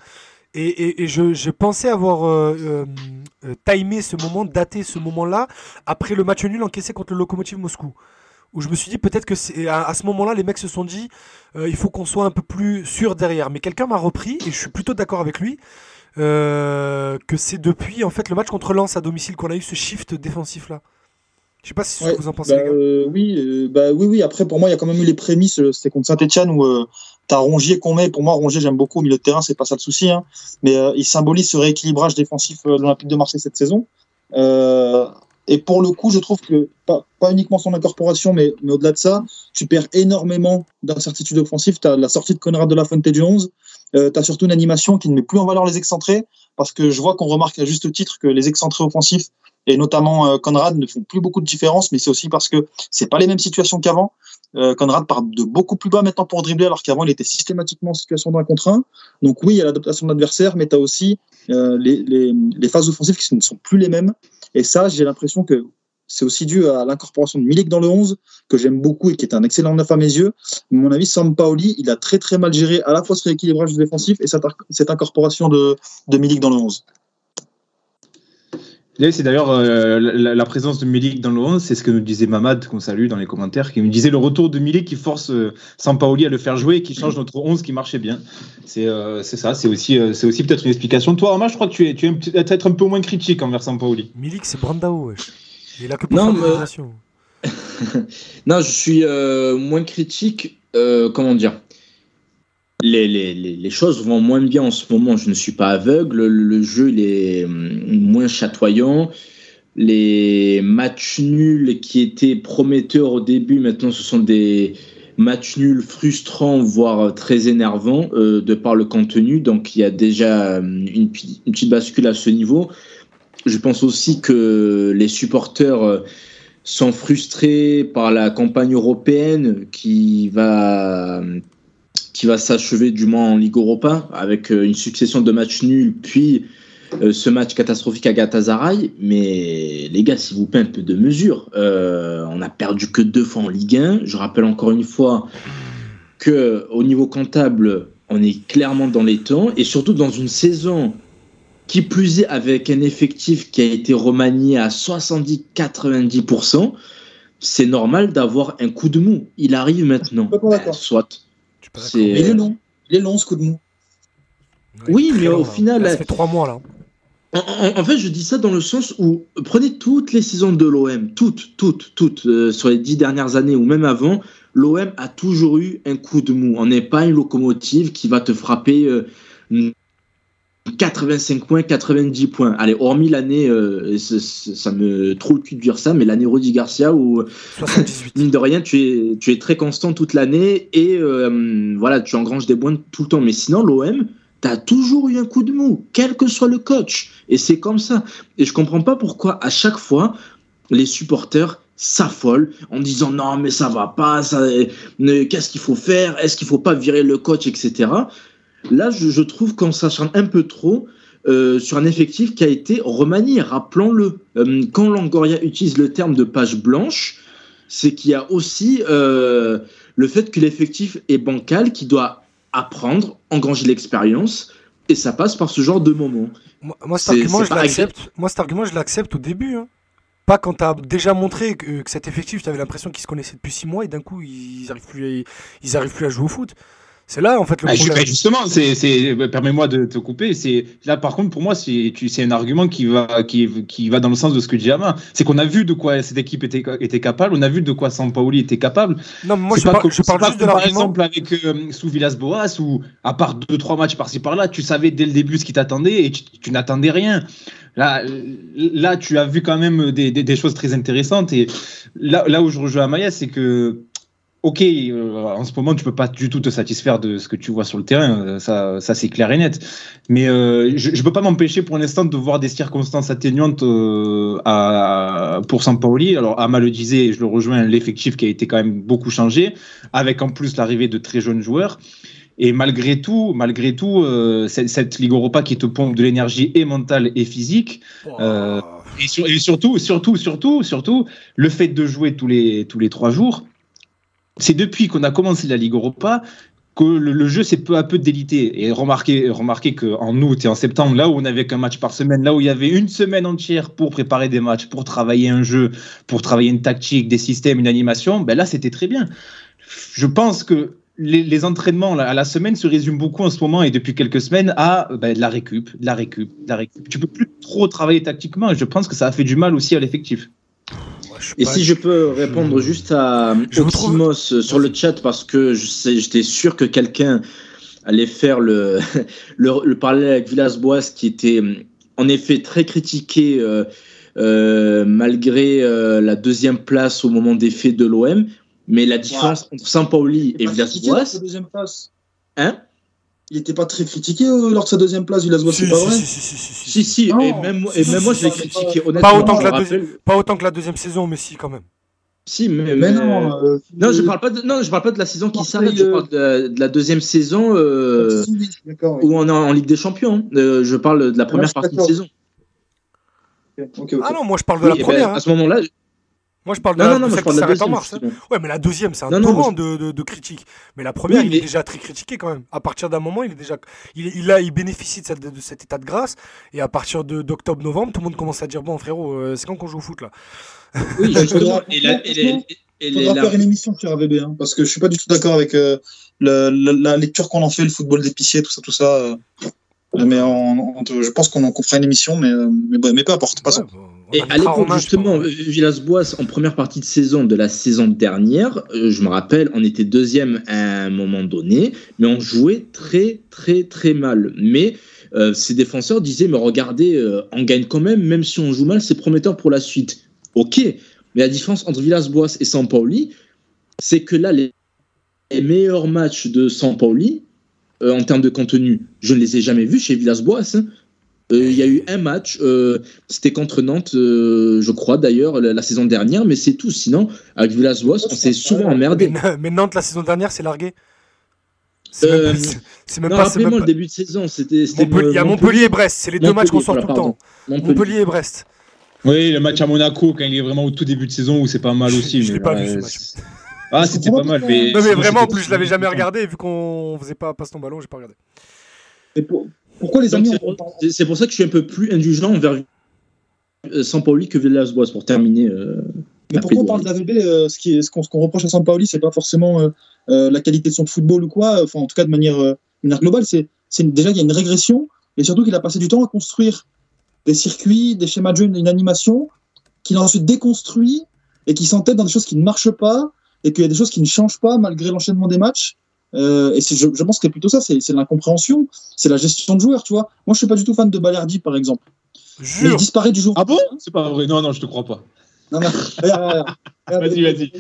Et, je, pensais avoir euh, euh, euh, timé ce moment, daté ce moment-là, après le match nul encaissé contre le Lokomotiv Moscou. Où je me suis dit peut-être que c'est à, ce moment-là, les mecs se sont dit il faut qu'on soit un peu plus sûr derrière. Mais quelqu'un m'a repris, et je suis plutôt d'accord avec lui, que c'est depuis en fait le match contre Lens à domicile qu'on a eu ce shift défensif-là. Je sais pas si vous en pensez. Bah, euh, oui, euh, bah, oui, oui. Après, pour moi, il y a quand même eu les prémices. Euh, c'était contre Saint-Etienne où tu as Rongier qu'on met. Pour moi, Rongier, j'aime beaucoup au milieu de terrain, c'est pas ça le souci. Hein. Mais il symbolise ce rééquilibrage défensif de l'Olympique de Marseille cette saison. et pour le coup, je trouve que, pas, pas uniquement son incorporation, mais, mais au-delà de ça, tu perds énormément d'incertitude offensive. Tu as la sortie de Conrad de la Fonte du 11. tu as surtout une animation qui ne met plus en valeur les excentrés. Parce que je vois qu'on remarque à juste titre que les excentrés offensifs et notamment euh, Conrad ne font plus beaucoup de différence, mais c'est aussi parce que c'est pas les mêmes situations qu'avant. Euh, Conrad part de beaucoup plus bas maintenant pour dribbler, alors qu'avant il était systématiquement en situation d'un contre un. Donc oui, il y a l'adaptation de l'adversaire, mais tu as aussi euh, les, phases offensives qui ne sont plus les mêmes. Et ça, j'ai l'impression que c'est aussi dû à l'incorporation de Milik dans le 11, que j'aime beaucoup et qui est un excellent neuf à mes yeux. À mon avis, Sampaoli, il a très très mal géré à la fois ce rééquilibrage défensif et cette, cette incorporation de, de Milik dans le 11. C'est d'ailleurs euh, la, présence de Milik dans le 11, c'est ce que nous disait Mamad, qu'on salue dans les commentaires, qui nous disait le retour de Milik qui force euh, Sampaoli à le faire jouer et qui change notre 11 qui marchait bien. C'est euh, ça, c'est aussi, c'est aussi peut-être une explication. Toi, Omar, je crois que tu es, tu es peut-être un peu moins critique envers Sampaoli. Milik, c'est Brandao, wesh. Il a que non, mais... non, je suis moins critique, comment dire? Les, choses vont moins bien en ce moment. Je ne suis pas aveugle. Le, jeu est hum, moins chatoyant. Les matchs nuls qui étaient prometteurs au début, maintenant, ce sont des matchs nuls frustrants, voire très énervants euh, de par le contenu. Donc, il y a déjà hum, une, une, petite bascule à ce niveau. Je pense aussi que les supporters euh, sont frustrés par la campagne européenne qui va hum, qui va s'achever du moins en Ligue Europa avec euh, une succession de matchs nuls, puis euh, ce match catastrophique à Galatasaray. Mais les gars, s'il vous plaît, un peu de mesure. Euh, on a perdu que deux fois en Ligue 1. Je rappelle encore une fois que au niveau comptable, on est clairement dans les temps et surtout dans une saison qui plus est avec un effectif qui a été remanié à 70-90%. C'est normal d'avoir un coup de mou. Il arrive maintenant. soit il est long. Il est long ce coup de mou. Oui, mais au final. ça fait trois mois là. En, fait, je dis ça dans le sens où prenez toutes les saisons de l'OM, toutes, toutes, toutes, euh, sur les dix dernières années ou même avant, l'OM a toujours eu un coup de mou. On n'est pas une locomotive qui va te frapper euh, 85 points, 90 points. Allez, hormis l'année, euh, ça me trop le cul de dire ça, mais l'année Rodi Garcia où, 78. mine de rien, tu es, tu es très constant toute l'année et euh, voilà, tu engranges des points tout le temps. Mais sinon, l'OM, tu as toujours eu un coup de mou, quel que soit le coach. Et c'est comme ça. Et je comprends pas pourquoi à chaque fois, les supporters s'affolent en disant non, mais ça va pas, ça, qu'est-ce qu'il faut faire, est-ce qu'il faut pas virer le coach, etc. Là, je, trouve qu'on s'acharne un peu trop euh, sur un effectif qui a été remanié, rappelons-le. Euh, quand Langoria utilise le terme de page blanche, c'est qu'il y a aussi euh, le fait que l'effectif est bancal, qui doit apprendre, engranger l'expérience, et ça passe par ce genre de moment. Moi, cet, argument, je l'accepte. moi cet argument, je l'accepte au début. Hein. Pas quand tu as déjà montré que, cet effectif, tu avais l'impression qu'ils se connaissaient depuis six mois et d'un coup, ils n'arrivent plus, ils arrivent plus à jouer au foot. C'est là en fait le ah, problème. justement, c'est, permets-moi de te couper. C'est là par contre pour moi c'est, un argument qui va qui, qui va dans le sens de ce que dit Ama. C'est qu'on a vu de quoi cette équipe était, était capable. On a vu de quoi Sampaoli était capable. Non, moi je, parle, je parle juste de Par exemple avec euh, sous Villas-Boas où à part deux trois matchs par-ci par-là, tu savais dès le début ce qui t'attendait et tu, n'attendais rien. Là, là, tu as vu quand même des, des, des, choses très intéressantes. Et là, là où je rejoins Amaya, c'est que ok, euh, en ce moment, tu peux pas du tout te satisfaire de ce que tu vois sur le terrain, euh, ça, ça c'est clair et net. Mais euh, je, ne peux pas m'empêcher pour l'instant de voir des circonstances atténuantes à, pour Sampaoli. Alors, Ama le disait, je le rejoins, l'effectif qui a été quand même beaucoup changé, avec en plus l'arrivée de très jeunes joueurs. Et malgré tout, malgré tout, cette, Ligue Europa qui te pompe de l'énergie et mentale et physique, et, et, surtout, surtout, surtout, surtout, le fait de jouer tous les tous les trois jours, c'est depuis qu'on a commencé la Ligue Europa que le, jeu s'est peu à peu délité. Et remarquez, remarquez qu'en août et en septembre, là où on avait qu'un match par semaine, là où il y avait une semaine entière pour préparer des matchs, pour travailler un jeu, pour travailler une tactique, des systèmes, une animation, ben là c'était très bien. Je pense que les, entraînements à la semaine se résument beaucoup en ce moment et depuis quelques semaines à ben, de la récup, de la récup, de la récup. Tu peux plus trop travailler tactiquement et je pense que ça a fait du mal aussi à l'effectif. Et si je peux répondre juste à Oxymos sur le chat, parce que j'étais sûr que quelqu'un allait faire le, le, parallèle avec Villas-Boas, qui était en effet très critiqué euh, euh, malgré euh, la deuxième place au moment des faits de l'OM. Mais la différence entre Saint-Pauli et Villas-Boas. Hein? Il n'était pas très critiqué lors de sa deuxième place, Villas-Boas, c'est pas vrai Si, si, et même, et même moi je l'ai critiqué, honnêtement. Pas autant, que la deuxième, pas autant que la deuxième saison, mais si, quand même. Si, mais, mais non, euh, non, je parle pas de, non, je parle pas de la saison qui s'arrête. Je parle de, la deuxième saison euh, où on est en Ligue des Champions. Hein. Euh, je parle de la première partie de saison. Ah non, moi je parle de la première. Ben, à ce moment-là. Moi je parle de non, la, non, non, s'arrête en mars. Hein. Ouais, mais la deuxième, c'est un torrent de, de, de, critiques. Mais la première, il est déjà très critiqué quand même. À partir d'un moment, il est déjà, il, il, a, il bénéficie de, cette, de, cet état de grâce. Et à partir d'octobre-novembre, tout le monde commence à dire bon frérot, c'est quand qu'on joue au foot là? Oui, justement. et la, il faudra faire une émission sur AVB, hein, parce que je suis pas du tout d'accord avec euh, la, lecture qu'on en fait, le football d'épicier, tout ça, tout ça. Euh. mais je pense qu'on fera une émission, mais, euh, mais, mais peu importe. Passons. Et à l'époque, justement, Villas-Boas, en première partie de saison de la saison dernière, je me rappelle, on était deuxième à un moment donné, mais on jouait très, très, très mal. Mais ces défenseurs disaient, mais regardez, on gagne quand même, même si on joue mal, c'est prometteur pour la suite. Ok, mais la différence entre Villas-Boas et Sampaoli, c'est que là, les, meilleurs matchs de Sampaoli, euh, en termes de contenu, je ne les ai jamais vus chez Villas-Boas. Hein. Euh, il y a eu un match, euh, c'était contre Nantes, je crois d'ailleurs, la, saison dernière, mais c'est tout. Sinon, avec Villas-Boas, on s'est souvent emmerdé. Mais, Nantes, la saison dernière, c'est largué. C'est même, pas. Rappelez-moi le début de saison. C'était. Il y a Montpellier et Brest. C'est les deux matchs qu'on sort tout le temps. Montpellier et Brest. Oui, le match à Monaco, quand il est vraiment au tout début de saison, où c'est pas mal aussi. je l'ai pas vu ce match. Ah, c'était pas mal. Mais, non, mais vraiment, en plus, je l'avais jamais regardé, vu qu'on faisait pas passe ton ballon, j'ai pas regardé. Pourquoi les amis C'est pour ça que je suis un peu plus indulgent envers euh, Sampaoli que Villas-Boas pour terminer. Euh, mais pourquoi on parle d'AVB euh, Ce qu'on ce reproche à Sampaoli, c'est pas forcément la qualité de son football ou quoi. Enfin, en tout cas, de manière, manière globale, c'est déjà qu'il y a une régression et surtout qu'il a passé du temps à construire des circuits, des schémas de jeu, une animation, qu'il a ensuite déconstruit et qui s'entête dans des choses qui ne marchent pas et qu'il y a des choses qui ne changent pas malgré l'enchaînement des matchs. Euh, et je, je, pense que c'est plutôt ça, c'est l'incompréhension, c'est la gestion de joueurs, tu vois. Moi, je suis pas du tout fan de Balerdi, par exemple. il disparaît du jour. Ah bon? C'est pas vrai. Non, non, je te crois pas. Non, non. vas-y, vas-y.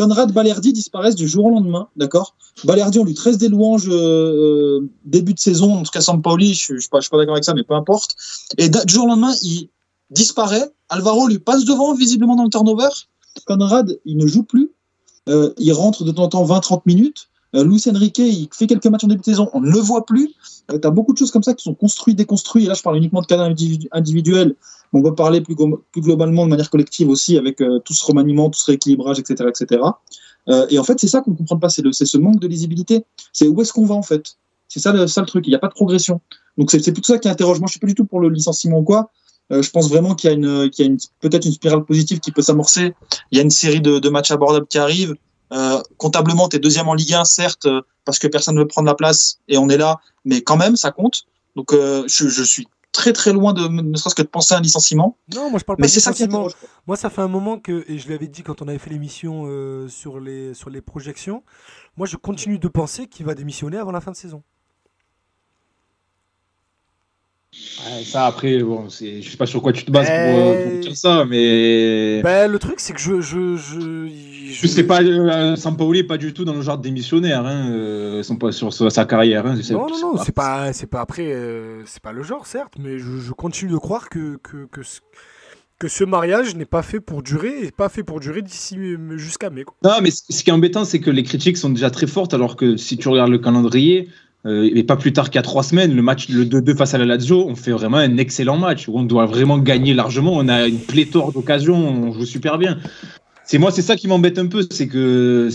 Conrad Balerdi disparaissent du jour au lendemain, d'accord? Balerdi, on lui tresse des louanges euh, euh, début de saison, en tout cas Sampaoli, je ne suis pas, pas d'accord avec ça, mais peu importe. Et du jour au lendemain, il disparaît. Alvaro lui passe devant, visiblement dans le turnover. Conrad, il ne joue plus. Euh, il rentre de temps en temps 20-30 minutes. Luis Enrique, il fait quelques matchs en début de saison, on ne le voit plus. tu as beaucoup de choses comme ça qui sont construites, déconstruites. Et là, je parle uniquement de cas individuels on peut parler plus, globalement de manière collective aussi avec euh, tout ce remaniement, tout ce rééquilibrage, etc. etc. Euh, et en fait, c'est ça qu'on ne comprend pas, c'est ce manque de lisibilité. C'est où est-ce qu'on va en fait? C'est ça, le truc, il n'y a pas de progression. Donc c'est plutôt ça qui interroge. Moi, je suis pas du tout pour le licenciement ou quoi. Euh, je pense vraiment qu'il y a, une peut-être une spirale positive qui peut s'amorcer. Il y a une série de, matchs abordables qui arrivent. Comptablement, tu es deuxième en Ligue 1, certes, parce que personne ne veut prendre la place et on est là, mais quand même, ça compte. Donc je, je, suis très très loin de ne serait-ce que de penser à un licenciement. Non, moi je parle pas de licenciement. moi, ça fait un moment que, et je l'avais dit quand on avait fait l'émission euh, sur, les, sur les projections, moi je continue de penser qu'il va démissionner avant la fin de saison. ça après, bon, je sais pas sur quoi tu te bases pour, euh, dire ça, mais. Ben, le truc c'est que je, je, je, je sais pas, euh, Sampaoli pas du tout dans le genre démissionnaire, hein, euh, pas sur, sa carrière. Hein, non, non, non, c'est pas, c'est pas après, euh, c'est pas le genre, certes, mais je, continue de croire que, que, que, que ce mariage n'est pas fait pour durer et pas fait pour durer d'ici jusqu'à mai. Quoi. Non, mais ce qui est embêtant, c'est que les critiques sont déjà très fortes, alors que si tu regardes le calendrier, euh, et pas plus tard qu'à trois semaines, le match, le 2-2 face à la Lazio, on fait vraiment un excellent match où on doit vraiment gagner largement. On a une pléthore d'occasions, on joue super bien. C'est moi, c'est ça qui m'embête un peu, c'est que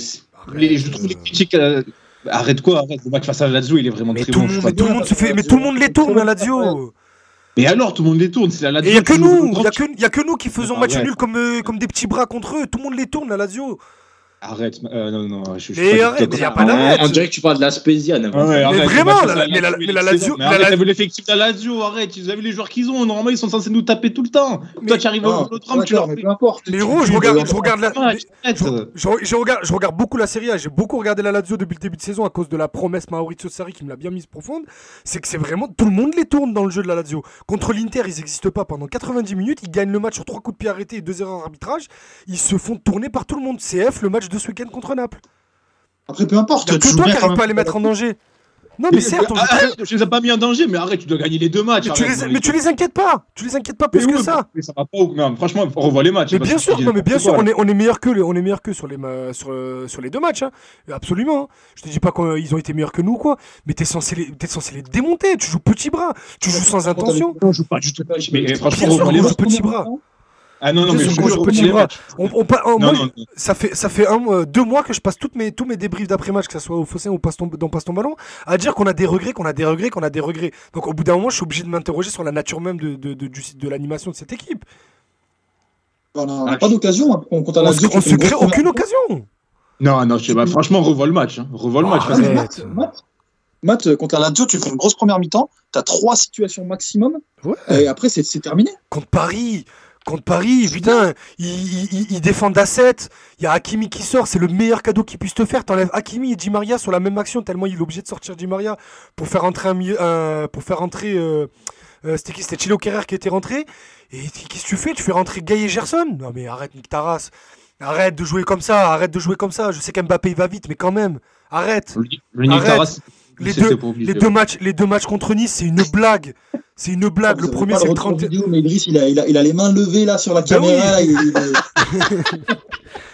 les, je trouve les critiques. Euh, arrête quoi, arrête. Le match face à la Lazio, il est vraiment très bon. mais, tout le monde se fait, mais tout le monde les tourne, la Lazio. Mais alors, tout le monde les tourne. C'est la Lazio. Il n'y a que nous, il y, a que nous qui faisons match nul comme, euh, comme des petits bras contre eux. Tout le monde les tourne, la Lazio. Arrête, euh, non, non, je, suis mais arrête, il n'y a pas d'arrête. On dirait que tu parles de la Spezia. mais vraiment, mais la Lazio. Mais arrête, vu l'effectif de la Lazio, arrête, vous avez les joueurs qu'ils ont. Normalement, ils sont censés nous taper tout le temps. Toi, tu arrives au l'autre tu leur importe. Mais gros, je regarde, je regarde la. Je regarde, je regarde beaucoup la Serie A. J'ai beaucoup regardé la Lazio depuis le début de saison à cause de la promesse Maurizio Sarri qui me l'a bien mise profonde. C'est que c'est vraiment tout le monde les tourne dans le jeu de la Lazio. Contre l'Inter, ils n'existent pas pendant 90 minutes. Ils gagnent le match sur trois coups de pied arrêtés et deux erreurs d'arbitrage. Ils se font tourner par tout le monde. CF, le match de ce week-end contre Naples. Après, peu importe. Tu toi qui n'arrives pas à les mettre en danger. Non, mais, certes, on arrête, je les ai pas mis en danger, mais arrête, tu dois gagner les deux matchs. Mais, tu, les, mais tu les inquiètes pas, tu les inquiètes pas plus que ça. Mais ça va pas, non, franchement, on revoit les matchs. Mais bien sûr, non, mais bien sûr, on est, on est meilleur que, on est meilleur que sur les, sur, sur les deux matchs, hein. absolument. Hein. Je te dis pas qu'ils ont été meilleurs que nous, quoi. Mais t'es censé les, es censé les démonter. Tu joues petit bras, tu joues sans intention. Non, je joue pas du tout. Mais franchement, on les petit bras. Ah non, non, mais je, petit bras. On, ça fait, ça fait un, deux mois que je passe toutes mes, tous mes débriefs d'après-match, que ce soit au Fossin ou passe ton, dans Passe ton ballon, à dire qu'on a des regrets, qu'on a des regrets, qu'on a des regrets. Donc au bout d'un moment, je suis obligé de m'interroger sur la nature même de, de, de, de l'animation de cette équipe. On n'a ah, pas d'occasion. Hein. On, on, se crée aucune occasion. Non, non, je sais pas. Franchement, revois le match. Hein. Revois le match. Ah, Matt, contre la Lazio, tu fais une grosse première mi-temps, tu as trois situations maximum, et après c'est terminé. Contre Paris, Contre Paris, putain, ils, défendent d'asset. Il y a Hakimi qui sort, c'est le meilleur cadeau qu'ils puissent te faire. T'enlèves Hakimi et Di Maria sur la même action, tellement il est obligé de sortir Di Maria pour faire entrer un, pour faire entrer. Euh, euh, c'était qui? C'était Chilo Kerrer qui était rentré. Et qu'est-ce que tu fais? Tu fais rentrer Gay et Gerson? Non mais arrête, Nick Taras. Arrête de jouer comme ça, arrête de jouer comme ça. Je sais qu'Mbappé il va vite, mais quand même, arrête. arrête les, deux, les, deux matchs, les deux matchs contre Nice, c'est une blague. C'est une blague. le premier, c'est le 30. Vidéo, mais Idriss, il a, il, a, il a, les mains levées là sur la ben caméra.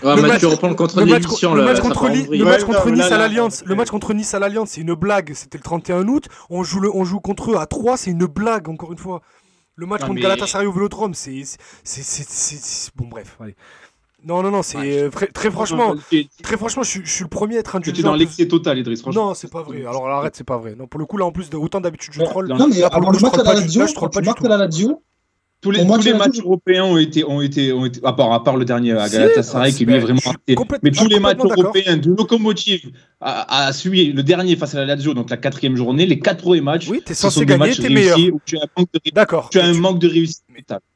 Oui. Le match, contre le match, le match contre, le match contre Nice à l'Alliance. Le match contre Nice à l'Alliance, c'est une blague. C'était le 31 août. On joue, le, on joue contre eux à 3, c'est une blague, encore une fois. Le match contre Galatasaray au Vélodrome, c'est. Bon, bref. Allez. Non, non, non, c'est euh, très franchement, très franchement, je, suis le premier à être indulgent. Tu es dans l'excès total, Idriss. Franchement. Non, c'est pas vrai. Alors arrête, c'est pas vrai. Non, pour le coup, là, en plus, de, autant d'habitude, je troll. Non, mais avant le match à la Lazio, tu marques la Lazio. Tous les, tous les matchs européens ont été, ont été, ont été, à part, à part le dernier à Galatasaray qui lui est vraiment Mais tous les matchs européens de locomotive à, à suivi le dernier face à la Lazio, donc la quatrième journée, les quatre premiers matchs, oui, es censé gagner, t'es meilleur. D'accord. Tu as un manque de réussite.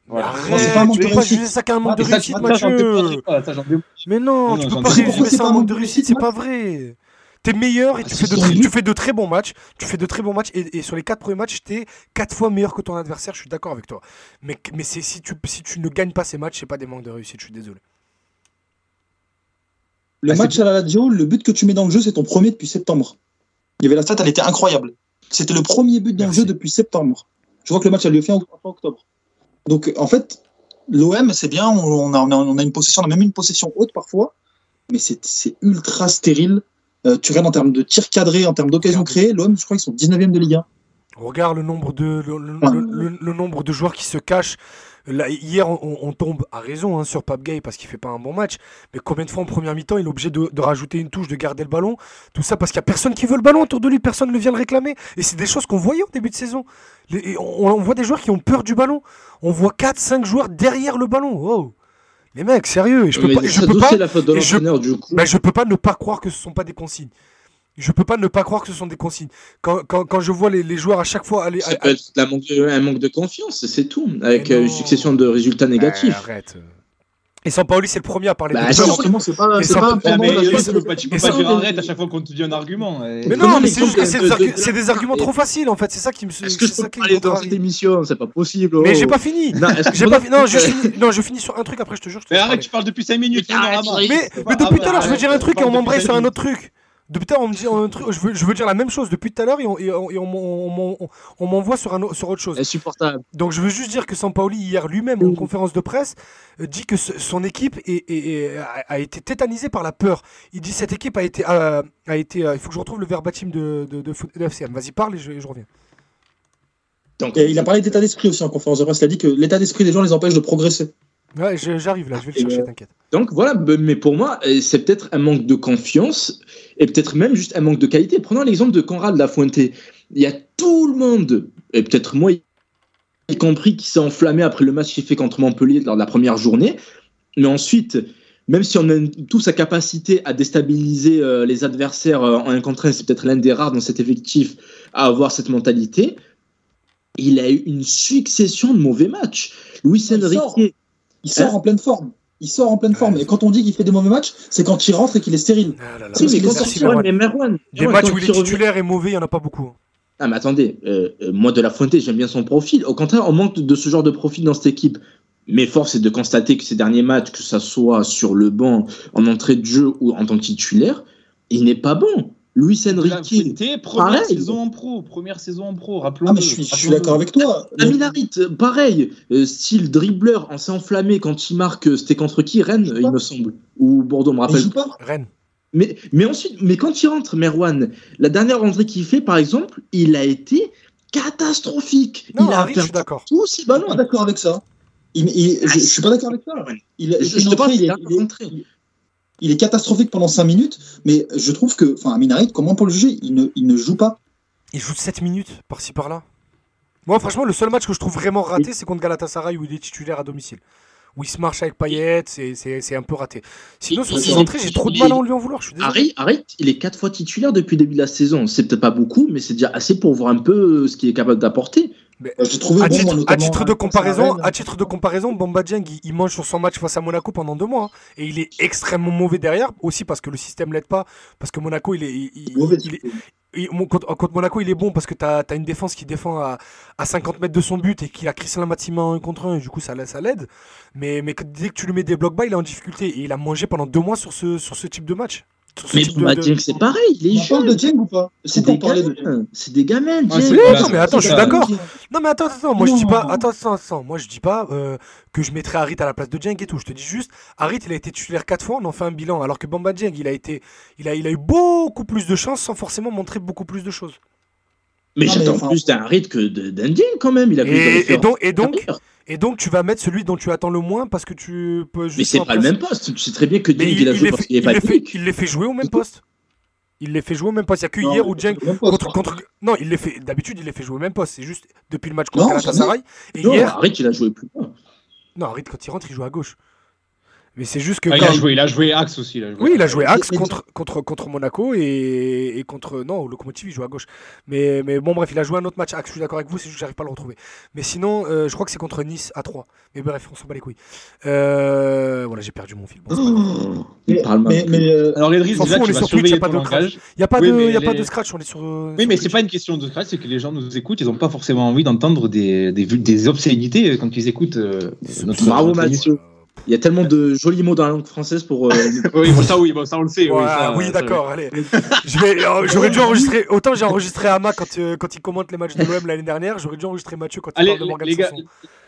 Voilà. c'est pas un manque de réussite. ça qu'un manque de réussite, Mathieu. Mais non, tu peux pas résumer ça un manque de réussite, c'est pas vrai. T'es meilleur et tu, fais de tu fais de très bons matchs. Tu fais de très bons matchs et, sur les quatre premiers matchs, t'es quatre fois meilleur que ton adversaire. Je suis d'accord avec toi. Mais, mais si, tu, si tu ne gagnes pas ces matchs, c'est pas des manques de réussite. Je suis désolé. Le ah, match à la Lazio, le but que tu mets dans le jeu, c'est ton premier depuis septembre. Il y avait la stat, elle était incroyable. C'était le premier but dans le jeu depuis septembre. Je vois que le match a lieu fin octobre. Donc en fait, l'OM, c'est bien, on a, on a, une possession, on a même une possession haute parfois, mais c'est ultra stérile. Euh, tu regardes en termes de tirs cadrés, en termes d'occasions créées, l'OM, je crois qu'ils sont 19e de Ligue 1. Regarde le nombre de, le, nombre de joueurs qui se cachent. Là, hier, on, tombe à raison hein, sur Pape Gay parce qu'il fait pas un bon match. Mais combien de fois en première mi-temps, il est obligé de, rajouter une touche, de garder le ballon? Tout ça parce qu'il n'y a personne qui veut le ballon autour de lui, personne ne vient le réclamer. Et c'est des choses qu'on voyait au début de saison. on, voit des joueurs qui ont peur du ballon. On voit 4-5 joueurs derrière le ballon. Oh. Les mecs, sérieux, je peux pas, je peux pas, je, peux pas ne pas croire que ce sont pas des consignes. Je peux pas ne pas croire que ce sont des consignes. Quand, quand, quand je vois les, les, joueurs à chaque fois aller. Ça peut être un manque, de, un manque de confiance, c'est tout, avec euh, une succession de résultats négatifs. arrête. Et Sampaoli, c'est le premier à parler bah, de ça. Justement, c'est pas, c'est pas un mais, tu peux pas, tu peux pas dire arrête à chaque fois qu'on te dit un argument. Mais non, mais c'est juste que c'est des, arguments trop faciles en fait. C'est ça qui me. Est-ce que je peux parler dans cette émission? C'est pas possible. Mais j'ai pas fini. Non, non, je finis sur un truc après, je te jure. Mais arrête, tu parles depuis 5 minutes. Mais depuis tout à l'heure, je veux dire un truc et on m'embraye sur un autre truc. Depuis tout à l'heure, on me dit un truc, je, veux, je veux dire la même chose depuis tout à l'heure et on, on, m'envoie sur, un, sur autre chose. Insupportable. Donc je veux juste dire que Sampaoli, hier lui-même, en conférence de presse, euh, dit que son équipe est, a, été tétanisée par la peur. Il dit cette équipe a été. a été euh, il faut que je retrouve le verbatim de, de, de, FCM. Vas-y, parle et je, je reviens. Donc, il a parlé d'état d'esprit aussi en conférence de presse. Il a dit que l'état d'esprit des gens les empêche de progresser. Ouais, j'arrive là, je vais le chercher, t'inquiète. Donc voilà, mais pour moi, euh, c'est peut-être un manque de confiance et peut-être même juste un manque de qualité. Prenons l'exemple de Conrad Lafuente. Il y a tout le monde, et peut-être moi y compris, qui s'est enflammé après le match qu'il fait contre Montpellier lors de la première journée. Mais ensuite, même si on a tout sa capacité à déstabiliser euh, les adversaires euh, en un contre un, c'est peut-être l'un des rares dans cet effectif à avoir cette mentalité. Il a eu une succession de mauvais matchs. Luis Enrique. Il sort, hein en pleine forme. Il sort en pleine forme. Et quand on dit qu'il fait des mauvais matchs, c'est quand il rentre et qu'il est stérile. Ah là là, mais quand il Merwan. Des matchs où il est titulaire et mauvais, il n'y en a pas beaucoup. Ah mais attendez, euh, moi de la Fuente, j'aime bien son profil. Au contraire, on manque de ce genre de profil dans cette équipe. Mais force est de constater que ces derniers matchs, que ça soit sur le banc, en entrée de jeu ou en tant que titulaire, il n'est pas bon. Luis Enrique. première saison en pro, première saison en pro, rappelons Ah, mais je suis, d'accord avec toi. Aminarit, pareil, euh, style dribbleur, on s'est enflammé quand il marque, euh, c'était contre qui Rennes, il me semble. Ou Bordeaux, me rappelle. pas. Rennes. Mais, mais ensuite, mais quand il rentre, Merwan, la dernière rentrée qu'il fait, par exemple, il a été catastrophique. il a perdu d'accord. tous ses ballons. Pas d'accord avec ça. Il, il, je, je, suis pas d'accord avec ça. Il, je, je te parle, il, est, il, est, catastrophique pendant 5 minutes, mais je trouve que, enfin, Minarit, comment pour le juger? Il ne, il ne joue pas. Il joue 7 minutes par-ci par-là. Moi, franchement, le seul match que je trouve vraiment raté, c'est contre Galatasaray où il est titulaire à domicile. Où il se marche avec Payet, c'est un peu raté. Sinon, sur ses entrées, j'ai trop de mal à lui en vouloir. Je suis arrête, arrête, il est 4 fois titulaire depuis le début de la saison. C'est peut-être pas beaucoup, mais c'est déjà assez pour voir un peu ce qu'il est capable d'apporter. Mais, à, titre, à, titre, de comparaison, à titre de comparaison, Bamba Dieng, il, mange sur son match face à Monaco pendant deux mois hein. et il est extrêmement mauvais derrière aussi parce que le système l'aide pas parce que Monaco il est, il, est contre, Monaco il est bon parce que tu as, une défense qui défend à, à 50 mètres de son but et qu'il a Christian Matima un contre un et du coup ça, ça l'aide. Mais, mais dès que tu lui mets des blocs bas il est en difficulté et il a mangé pendant deux mois sur ce, sur ce type de match mais de... c'est pareil, il est jeune. de Dieng ou pas C'est des, gamins. C'est des gamins, ah, non, mais attends, je suis d'accord. Non, mais attends, attends, moi je dis pas, attends, attends, attends, moi je dis pas euh, que je mettrais Harit à la place de Dieng et tout. Je te dis juste, Harit, il a été titulaire 4 fois, on en fait un bilan, alors que Bamba Dieng, il a été, il a, il a eu beaucoup plus de chances sans forcément montrer beaucoup plus de choses. Mais j'attends plus d'un Harit que d'un Dieng quand même. Il a plus et donc, et donc, et donc, tu vas mettre celui dont tu attends le moins parce que tu peux. Mais c'est pas le même poste. Tu sais très bien que Dieng, il, a joué parce qu'il est pas Il les fait jouer au même poste. Il les fait jouer au même poste. Il n'y a que hier où Dieng. Contre, contre... Non, il les fait. D'habitude, il les fait jouer au même poste. C'est juste depuis le match contre Galatasaray. Et non, hier. Harit, il a joué plus bas. Non, Harit, quand il rentre, il joue à gauche. Mais c'est juste que. Ah, il, a joué, il a joué Axe aussi. Il oui, il a joué Axe contre, contre, contre Monaco et, et contre. Non, Locomotive, il joue à gauche. Mais, mais bon, bref, il a joué un autre match Axe. Je suis d'accord avec vous, c'est juste que j'arrive pas à le retrouver. Mais sinon, euh, je crois que c'est contre Nice à 3. Mais bref, on s'en bat les couilles. Euh, voilà, j'ai perdu mon fil. Bon, mais, mais, mais euh... Alors, Edris, on est sur Twitch, il n'y a pas de crash. Il n'y a, pas, de, y a pas de scratch, on est sur. Oui, mais c'est pas une question de scratch, c'est que les gens nous écoutent, ils n'ont pas forcément envie d'entendre des, des, des obscénités quand ils écoutent notre. Bravo, Mathieu. Il y a tellement de jolis mots dans la langue française pour. Euh... oui, bon, ça, oui, bon, ça on le sait. Ouais, oui, ça, oui d'accord. Allez. Euh, j'aurais dû enregistrer. Autant j'ai enregistré Ama quand, euh, quand il commente les matchs de l'OM l'année dernière. J'aurais dû enregistrer Mathieu quand il allez, parle de Morgan les gars,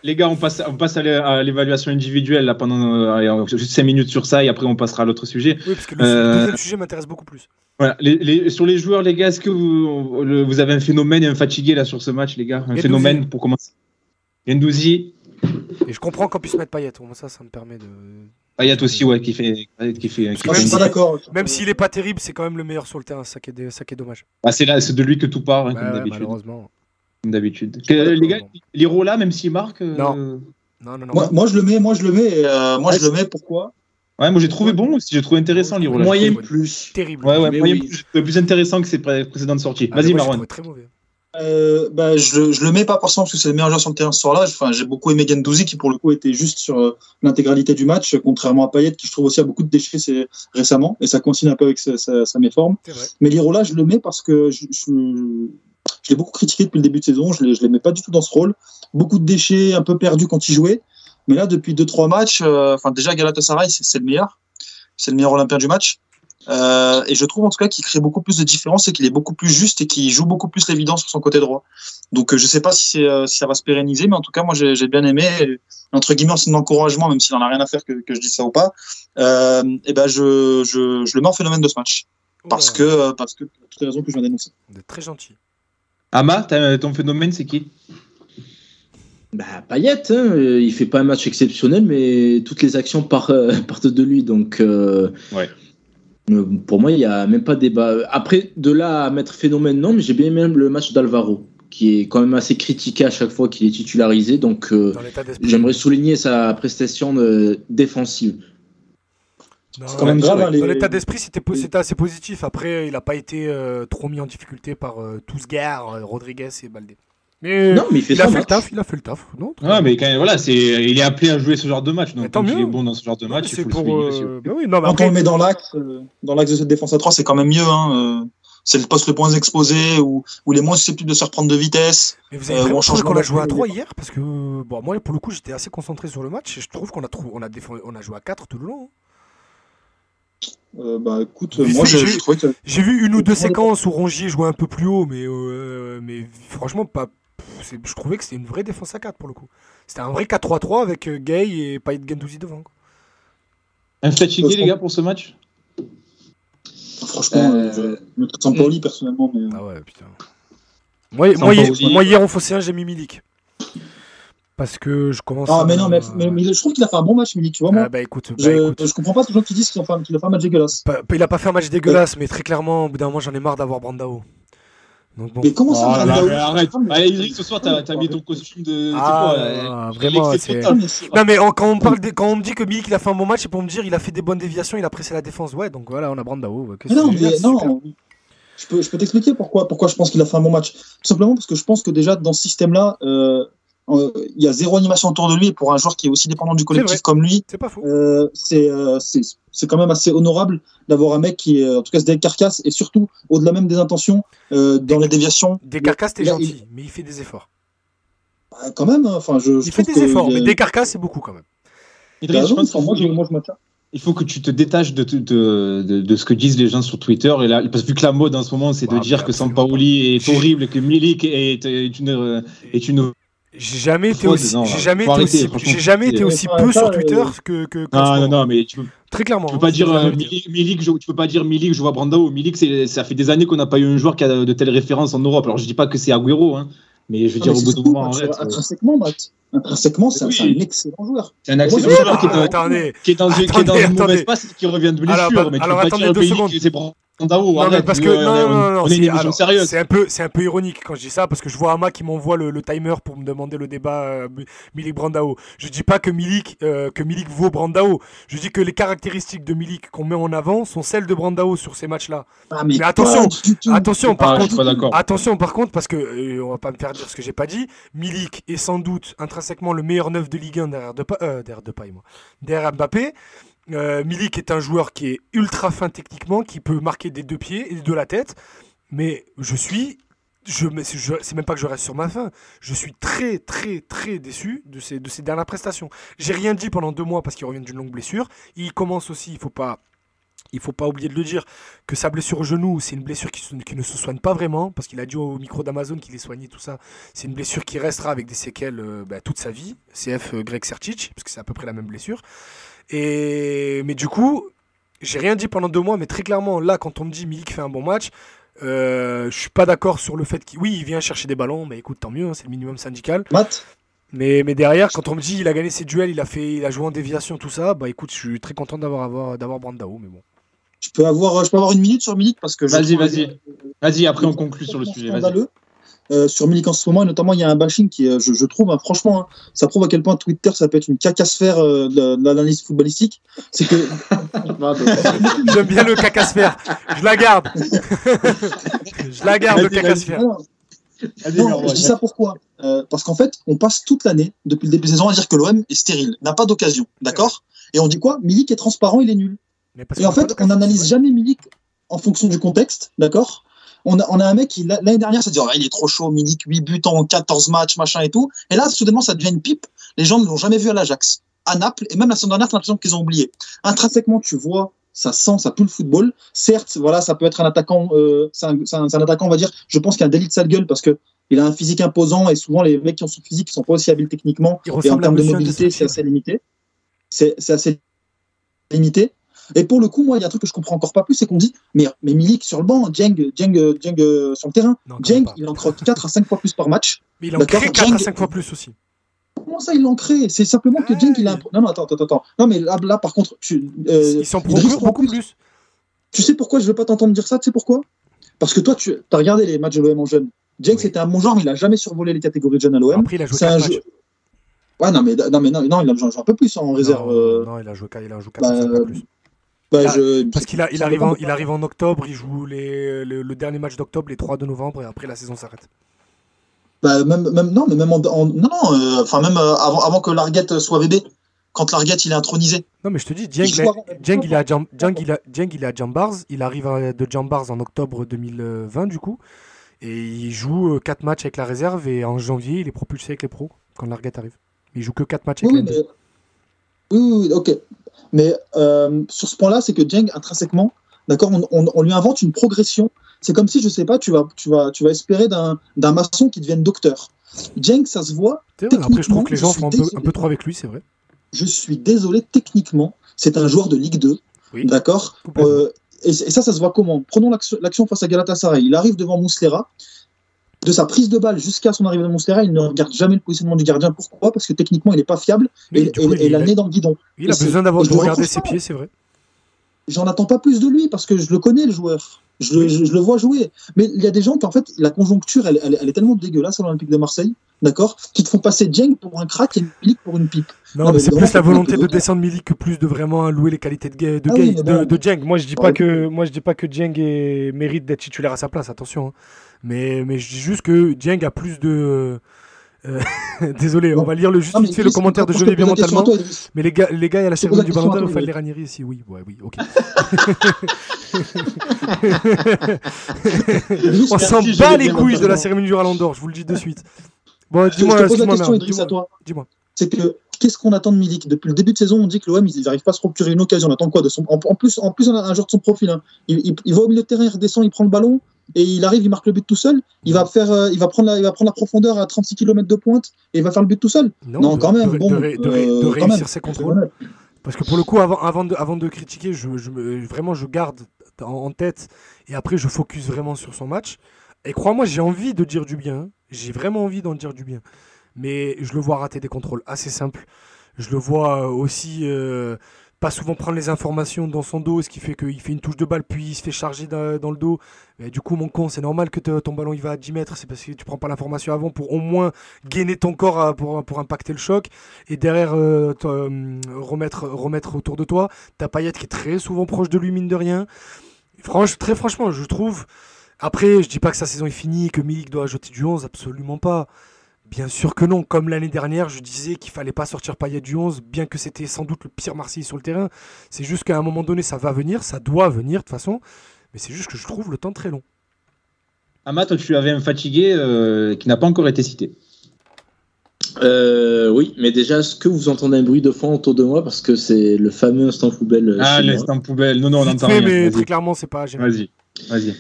les gars, on passe, on passe à l'évaluation individuelle là pendant euh, juste 5 minutes sur ça et après on passera à l'autre sujet. Oui, parce que le deuxième sujet m'intéresse beaucoup plus. Voilà. Les, les, sur les joueurs, les gars, est-ce que vous, vous avez un phénomène et un fatigué là sur ce match, les gars? Un phénomène pour commencer Gendouzi. Et je comprends qu'on puisse mettre Payet. Moi, ça, ça me permet de. Payet aussi, ouais, qui fait. Qui fait, qui même s'il est pas terrible, c'est quand même le meilleur sur le terrain. Ça qui est, ça qui est dommage. Ah, c'est de lui que tout part, hein, bah, comme d'habitude. Malheureusement. Comme d'habitude. Les gars, Lirola, même s'il marque. Euh... Non. Non, non, non. Moi, moi, je le mets. Moi, je le mets. Euh, moi, je le mets. Pourquoi? Ouais, moi j'ai trouvé bon aussi, j'ai trouvé intéressant Lirola. Moyen plus. Terrible. Ouais, ouais, moyen oui. plus, plus intéressant que ses précédentes sorties. Ah, Vas-y, Marwan. Très mauvais. Euh, bah, je, je le mets pas forcément parce que c'est le meilleur joueur sur le terrain ce soir-là. Enfin, j'ai beaucoup aimé Gendouzi qui pour le coup était juste sur euh, l'intégralité du match, contrairement à Payet qui je trouve aussi a beaucoup de déchets récemment et ça coïncide un peu avec sa, sa, sa méforme. Mais Lirola, je le mets parce que je, je, je l'ai beaucoup critiqué depuis le début de saison. Je ne l'aimais pas du tout dans ce rôle. Beaucoup de déchets, un peu perdu quand il jouait. Mais là, depuis 2-3 matchs, euh, déjà Galatasaray, c'est le meilleur. C'est le meilleur Olympien du match. Euh, et je trouve en tout cas qu'il crée beaucoup plus de différence et qu'il est beaucoup plus juste et qu'il joue beaucoup plus l'évidence sur son côté droit. Donc euh, je sais pas si, euh, si ça va se pérenniser, mais en tout cas moi j'ai, bien aimé. Et, entre guillemets, c'est un encouragement, même s'il en a rien à faire que, que je dise ça ou pas. Euh, et ben je, je, je le mets en phénomène de ce match parce que euh, parce que pour toutes les raisons que je viens d'énoncer. Vous êtes très gentil. Ama, ton phénomène c'est qui? Bah, Payet, hein, il fait pas un match exceptionnel, mais toutes les actions partent, partent de lui, donc. ouais. Pour moi, il n'y a même pas de débat. Après, de là à mettre phénomène, non, mais j'ai bien aimé le match d'Alvaro, qui est quand même assez critiqué à chaque fois qu'il est titularisé. Donc, euh, j'aimerais souligner sa prestation de, défensive. C'est quand même grave. Hein, Dans l'état d'esprit, c'était assez positif. Après, il n'a pas été trop mis en difficulté par tous Tousgar, Rodriguez et Baldé. Mais, non, mais il, fait a fait le taf, il a fait le taf. Non, ouais, mais quand même, voilà, c'est, il est appelé à jouer ce genre de match. Donc, quand il est bon dans ce genre de match, il faut pour, le euh... bah oui, non, Quand on le met dans l'axe, euh, dans l'axe de cette défense à 3, c'est quand même mieux. Hein, euh, c'est le poste le moins exposé ou, ou les moins susceptibles de se reprendre de vitesse. Mais vous avez euh, qu'on a joué à 3 hier Parce que bon, moi, pour le coup, j'étais assez concentré sur le match et je trouve qu'on a, on a, on a joué à 4 tout le long. Euh, bah écoute, moi j'ai que... vu une ou deux séquences où Rongier jouait un peu plus haut, mais, euh, mais franchement, pas, je trouvais que c'était une vraie défense à 4 pour le coup. C'était un vrai 4-3-3 avec euh, Gay et Payet Gendouzi devant. Quoi. Un fatigué, les gars, pour ce match? Franchement, euh, je me sens poli personnellement. Mais... Ah ouais, putain. Moi, moi, hier, moi hier, en Fossé 1, j'ai mis Milik. Parce que je commence. Ah, mais non, mais, mais, je trouve qu'il a fait un bon match, Milik, tu vois. Moi, ah, bah, écoute, je, bah, écoute. je comprends pas ces gens qui disent qu'il a, fait, a fait un match dégueulasse. il a pas fait un match dégueulasse, mais très clairement, au bout d'un moment, j'en ai marre d'avoir Brandao. Mais comment ça oh, là, Arrête. Allez, Idriss, ce soir, t'as mis ton costume de. Ah, quoi, vraiment. Non, mais quand, on parle de, quand on me dit que Milik il a fait un bon match, c'est pour me dire il a fait des bonnes déviations, il a pressé la défense. Ouais, donc voilà, on a Brandao. non, mais non. Je peux, je peux t'expliquer pourquoi, pourquoi je pense qu'il a fait un bon match. Tout simplement parce que je pense que déjà dans ce système-là, euh, euh, il y a zéro animation autour de lui. Et pour un joueur qui est aussi dépendant du collectif comme lui, c'est. Euh, euh, c'est quand même assez honorable d'avoir un mec qui, en tout cas, se décarcasse et surtout, au-delà même des intentions, dans les déviations. Décarcasse, t'es gentil, mais il fait des efforts. Bah, quand même, hein, enfin, je, il fait des efforts, mais décarcasse, c'est beaucoup quand même. Idriss, je pense moi, moi, je maintiens il faut que tu te détaches de, de, de, ce que disent les gens sur Twitter. Et là, parce que vu que la mode en ce moment, c'est de dire que Sampaoli est horrible, que Milik est, est, une, est une j'ai jamais été aussi, j'ai jamais été aussi, j'ai jamais été aussi peu sur Twitter que, que, non, non, non, mais tu peux, très clairement. Tu peux pas dire euh, Milik, je, tu peux pas dire Milik, je vois Brandao. Milik, ça fait des années qu'on n'a pas eu un joueur qui a de telles références en Europe. Alors je dis pas que c'est Agüero, hein, mais je veux dire au bout d'un moment, arrête. Intrinsèquement, Matt. Intrinsèquement, c'est un excellent joueur. C'est un excellent joueur qui est dans une mauvaise passe et qui revient de blessure. Mais tu peux pas dire Milik, c'est non, parce que, non, non, non, C'est un, peu, un peu ironique quand je dis ça, parce que je vois Ama qui m'envoie le, timer pour me demander le débat euh, Milik Brandao. Je dis pas que Milik, euh, que Milik vaut Brandao. Je dis que les caractéristiques de Milik qu'on met en avant sont celles de Brandao sur ces matchs-là. Ah, mais, attention, attention, par ah, contre, attention, par contre, parce que euh, on va pas me faire dire ce que j'ai pas dit. Milik est sans doute intrinsèquement le meilleur neuf de Ligue 1 derrière de, derrière de moi, derrière Mbappé. Euh, Milik est un joueur qui est ultra fin techniquement, qui peut marquer des deux pieds et de la tête. Mais je suis. Je, c'est même pas que je reste sur ma fin. Je suis très, très, très déçu de ces, de ces dernières prestations. J'ai rien dit pendant deux mois parce qu'il revient d'une longue blessure. Il commence aussi, il faut pas. Il faut pas oublier de le dire que sa blessure au genou, c'est une blessure qui, qui, ne se soigne pas vraiment, parce qu'il a dit au micro d'Amazon qu'il est soigné, tout ça. C'est une blessure qui restera avec des séquelles euh, bah, toute sa vie. CF euh, Greg Sertic, parce que c'est à peu près la même blessure. Et, mais du coup, j'ai rien dit pendant deux mois, mais très clairement, là, quand on me dit Milik fait un bon match, euh, je suis pas d'accord sur le fait qu'il oui, il vient chercher des ballons, mais écoute, tant mieux, hein, c'est le minimum syndical. Matt mais, mais derrière, quand on me dit il a gagné ses duels, il a fait, il a joué en déviation, tout ça, bah écoute, je suis très content d'avoir d'avoir Brandao, mais bon. Je peux avoir, je peux avoir une minute sur Milik parce que. Vas-y, vas-y, vas-y. Après, on conclut sur le sujet. Vas-y. Euh, sur Milik en ce moment, et notamment il y a un bashing qui, je, je trouve, hein, franchement, hein, ça prouve à quel point Twitter ça peut être une cacasphère euh, de, l'analyse footballistique. C'est que. J'aime bien le cacasphère. Je la garde. je la garde, le cacasphère. Non, je dis ça pourquoi euh, Parce qu'en fait, on passe toute l'année, depuis le début de saison, à dire que l'OM est stérile, n'a pas d'occasion. D'accord Et on dit quoi? Milik est transparent, il est nul. et en fait, on n'analyse jamais Milik en fonction du contexte, d'accord? On a, un mec qui, l'année dernière, s'est dit, oh, il est trop chaud, Milik, 8 buts en 14 matchs, machin et tout. Et là, soudainement, ça devient une pipe. Les gens ne l'ont jamais vu à l'Ajax, à Naples, et même la semaine dernière, t'as l'impression qu'ils ont oublié. Intrinsèquement, tu vois, ça sent, ça pue le football. Certes, voilà, ça peut être un attaquant, euh, c'est un, attaquant, on va dire, je pense qu'il a un délit de sale gueule parce que il a un physique imposant et souvent les mecs qui ont son physique ne sont pas aussi habiles techniquement et en termes de mobilité, c'est assez limité. C'est assez limité. Et pour le coup, moi, il y a un truc que je comprends encore pas plus, c'est qu'on dit, mais, mais Milik sur le banc, Djeng, Djeng, Djeng euh, sur le terrain, Djeng, il en croque 4 à 5 fois plus par match. Mais il en crée 4 à 5 fois plus aussi. Comment ça, il en crée? C'est simplement que Djeng, il a un... Non, non, attends, attends, attends. Non, mais là, là par contre, tu, euh, ils s'en procurent beaucoup plus. Tu sais pourquoi je veux pas t'entendre dire ça? Tu sais pourquoi? Parce que toi, tu as regardé les matchs de l'OM en jeune. Djeng, c'était un bon genre, mais il a jamais survolé les catégories de jeunes à l'OM. Après, il a joué 4 matchs. Ouais, non, mais, non, mais non, non, il a joué un peu plus en réserve. Non, euh, non il a joué, il a joué 4 bah, plus. Bah, parce qu'il il arrive, en, il arrive en octobre, il joue les, le, dernier match d'octobre, les 3 de novembre, et après la saison s'arrête. Bah, même, même, non, mais même en, non, non euh, même euh, avant, avant que Larguette soit bébé, quand Larguette il est intronisé. Non, mais je te dis, Djeng, il, est à il, il à Jambars, il arrive de Jambars en octobre 2020 du coup, et il joue 4 matchs avec la réserve, et en janvier il est propulsé avec les pros quand Larguette arrive. Il joue que 4 matchs avec oui, oui, oui, ok. Mais euh, sur ce point-là, c'est que Jeng, intrinsèquement, d'accord, on, lui invente une progression. C'est comme si, je sais pas, tu vas, tu vas, tu vas espérer d'un maçon qui devienne docteur. Jeng, ça se voit. Après, je trouve que les gens font un peu, trop avec lui, c'est vrai. Je suis désolé, techniquement, c'est un joueur de Ligue 2. D'accord euh, et, ça, ça se voit comment? Prenons l'action face à Galatasaray. Il arrive devant Mouslera de sa prise de balle jusqu'à son arrivée dans Monstera, il ne regarde jamais le positionnement du gardien. Pourquoi? Parce que techniquement, il n'est pas fiable et, il, a le nez dans le guidon. Il a besoin d'avoir de regarder ses pieds, c'est vrai. J'en attends pas plus de lui parce que je le connais, le joueur. Je le, vois jouer. Mais il y a des gens qui, en fait, la conjoncture, elle, est tellement dégueulasse à l'Olympique de Marseille, d'accord, qui te font passer Djeng pour un crack et Milik pour une pipe. Non, mais c'est plus la volonté de descendre Milik que plus de vraiment louer les qualités de, de, ah de. Moi, je dis pas que, moi, je dis pas que Djeng mérite d'être titulaire à sa place, attention. Hein. Mais, mais je dis juste que Dieng a plus de. Euh, désolé, on va lire le juste fait le commentaire de bien mentalement. mais les gars, les gars, il y a la cérémonie du ballon d'or, il fallait les Ranieri ici. Oui, ouais, oui, ok. on s'en bat les couilles de la cérémonie du ballon d'or, je vous le dis de suite. Bon, dis-moi, toi. Dis-moi. C'est que qu'est-ce qu'on attend de Milik? Depuis le début de saison, on dit que l'OM, ils n'arrivent pas à se procurer une occasion. On attend quoi de son... en, plus, en plus, on a un joueur de son profil. Hein. Il, il, va au milieu de terrain, il redescend, il prend le ballon, et il arrive, il marque le but tout seul, il va faire, euh, il va prendre la, il va prendre la profondeur à 36 km de pointe et il va faire le but tout seul. Non, quand même. De, bon, de, euh, réussir ses contrôles. Parce que pour le coup, avant, avant, de, avant de critiquer, je, vraiment je garde en, tête et après je focus vraiment sur son match. Et crois-moi, j'ai envie de dire du bien. J'ai vraiment envie d'en dire du bien. Mais je le vois rater des contrôles assez simples. Je le vois aussi euh, pas souvent prendre les informations dans son dos, ce qui fait qu'il fait une touche de balle, puis il se fait charger dans, le dos. Du coup, mon con, c'est normal que ton ballon il va à 10 mètres, c'est parce que tu prends pas l'information avant pour au moins gainer ton corps pour, impacter le choc. Et derrière, euh, euh, remettre, remettre autour de toi. ta paillette qui est très souvent proche de lui, mine de rien. Franch, très franchement, je trouve. Après, je dis pas que sa saison est finie que Milik doit ajouter du 11, absolument pas. Bien sûr que non. Comme l'année dernière, je disais qu'il fallait pas sortir Payet du 11, bien que c'était sans doute le pire Marseille sur le terrain. C'est juste qu'à un moment donné, ça va venir, ça doit venir de toute façon. Mais c'est juste que je trouve le temps très long. Amat, tu avais un fatigué euh, qui n'a pas encore été cité. Euh, oui, mais déjà, est-ce que vous entendez un bruit de fond autour de moi Parce que c'est le fameux instant poubelle. Ah, l'instant poubelle. Non, non, on entend rien. Mais très clairement, c'est pas. Vas-y.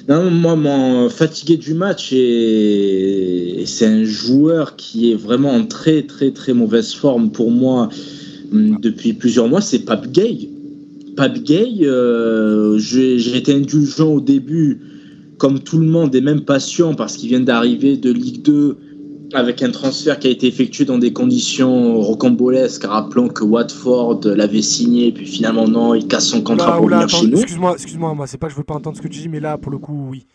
Non, moi, fatigué du match, et c'est un joueur qui est vraiment en très, très, très mauvaise forme pour moi hum, depuis plusieurs mois, c'est Pape Gay. Pape Gay, j'ai été indulgent au début, comme tout le monde, et même patient, parce qu'il vient d'arriver de Ligue 2 avec un transfert qui a été effectué dans des conditions rocambolesques, rappelons que Watford l'avait signé, puis finalement non, il casse son contrat pour venir chez nous. Excuse-moi, excuse-moi, moi, c'est pas que je veux pas entendre ce que tu dis, mais là, pour le coup, oui.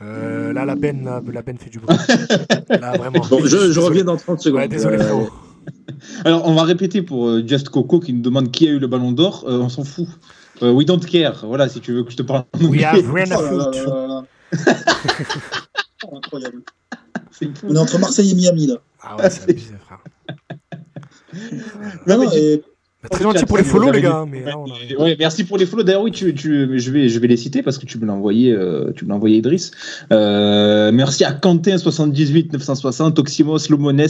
Euh, là, la peine, la, peine fait du bruit. là, vraiment. je, reviens dans 30 secondes. désolé, euh, frérot. Alors, on va répéter pour euh, Just Coco qui nous demande qui a eu le ballon d'or. on s'en fout. we don't care. Voilà, si tu veux que je te parle. We have rien Incroyable. On est entre Marseille et Miami là. Ah ouais, c'est abusé, frère. non, bah, très gentil pour les follow, les gars. Mais ouais, merci pour les follow. D'ailleurs, oui, tu, tu, je, vais, je vais les citer parce que tu me l'as envoyé, euh, tu me l'as envoyé, Idriss. Euh, merci à Quentin 78 960, Oxymos, Lomones,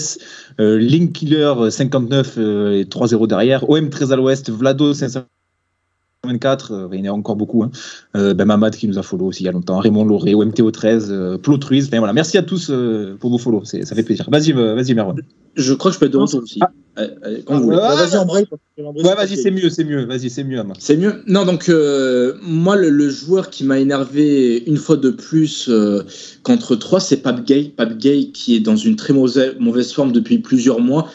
euh, Linkiller 59 euh, et 3-0 derrière, OM 13 à l'ouest, Vlado 500. 24, euh, il y en a encore beaucoup. Hein. Euh, ben Mamad qui nous a follow aussi il y a longtemps, Raymond Lauré, OMTO13, euh, Plotruise. Enfin, voilà. Merci à tous euh, pour vos follow, ça fait plaisir. Vas-y, vas-y Merwan. Je crois que je peux être de retour aussi. Ah. quand vous ah, vas-y en Ouais, vas-y, c'est mieux, c'est mieux. Vas-y, c'est mieux. C'est mieux. Non, donc moi, le, joueur qui m'a énervé une fois de plus contre 3, c'est Pape Gay. Pape Gay qui est dans une très mauvaise, mauvaise forme depuis plusieurs mois.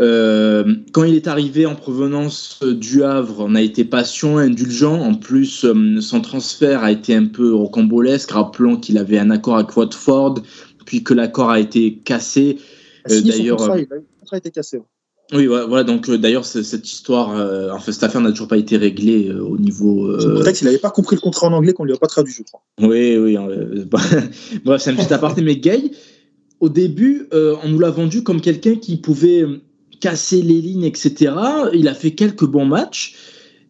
Euh, quand il est arrivé en provenance du Havre, on a été patient, indulgent. En plus, euh, son transfert a été un peu rocambolesque. Rappelons qu'il avait un accord avec Watford, puis que l'accord a été cassé. Euh, D'ailleurs, le contrat a été cassé. Oui, voilà, donc d'ailleurs, cette histoire, enfin, cette affaire n'a toujours pas été réglée au niveau. Euh... il n'avait pas compris le contrat en anglais qu'on lui a pas traduit, je crois. Oui, oui. bref, c'est un petit aparté, mais Gay, au début, on nous l'a vendu comme quelqu'un qui pouvait casser les lignes, etc. Il a fait quelques bons matchs.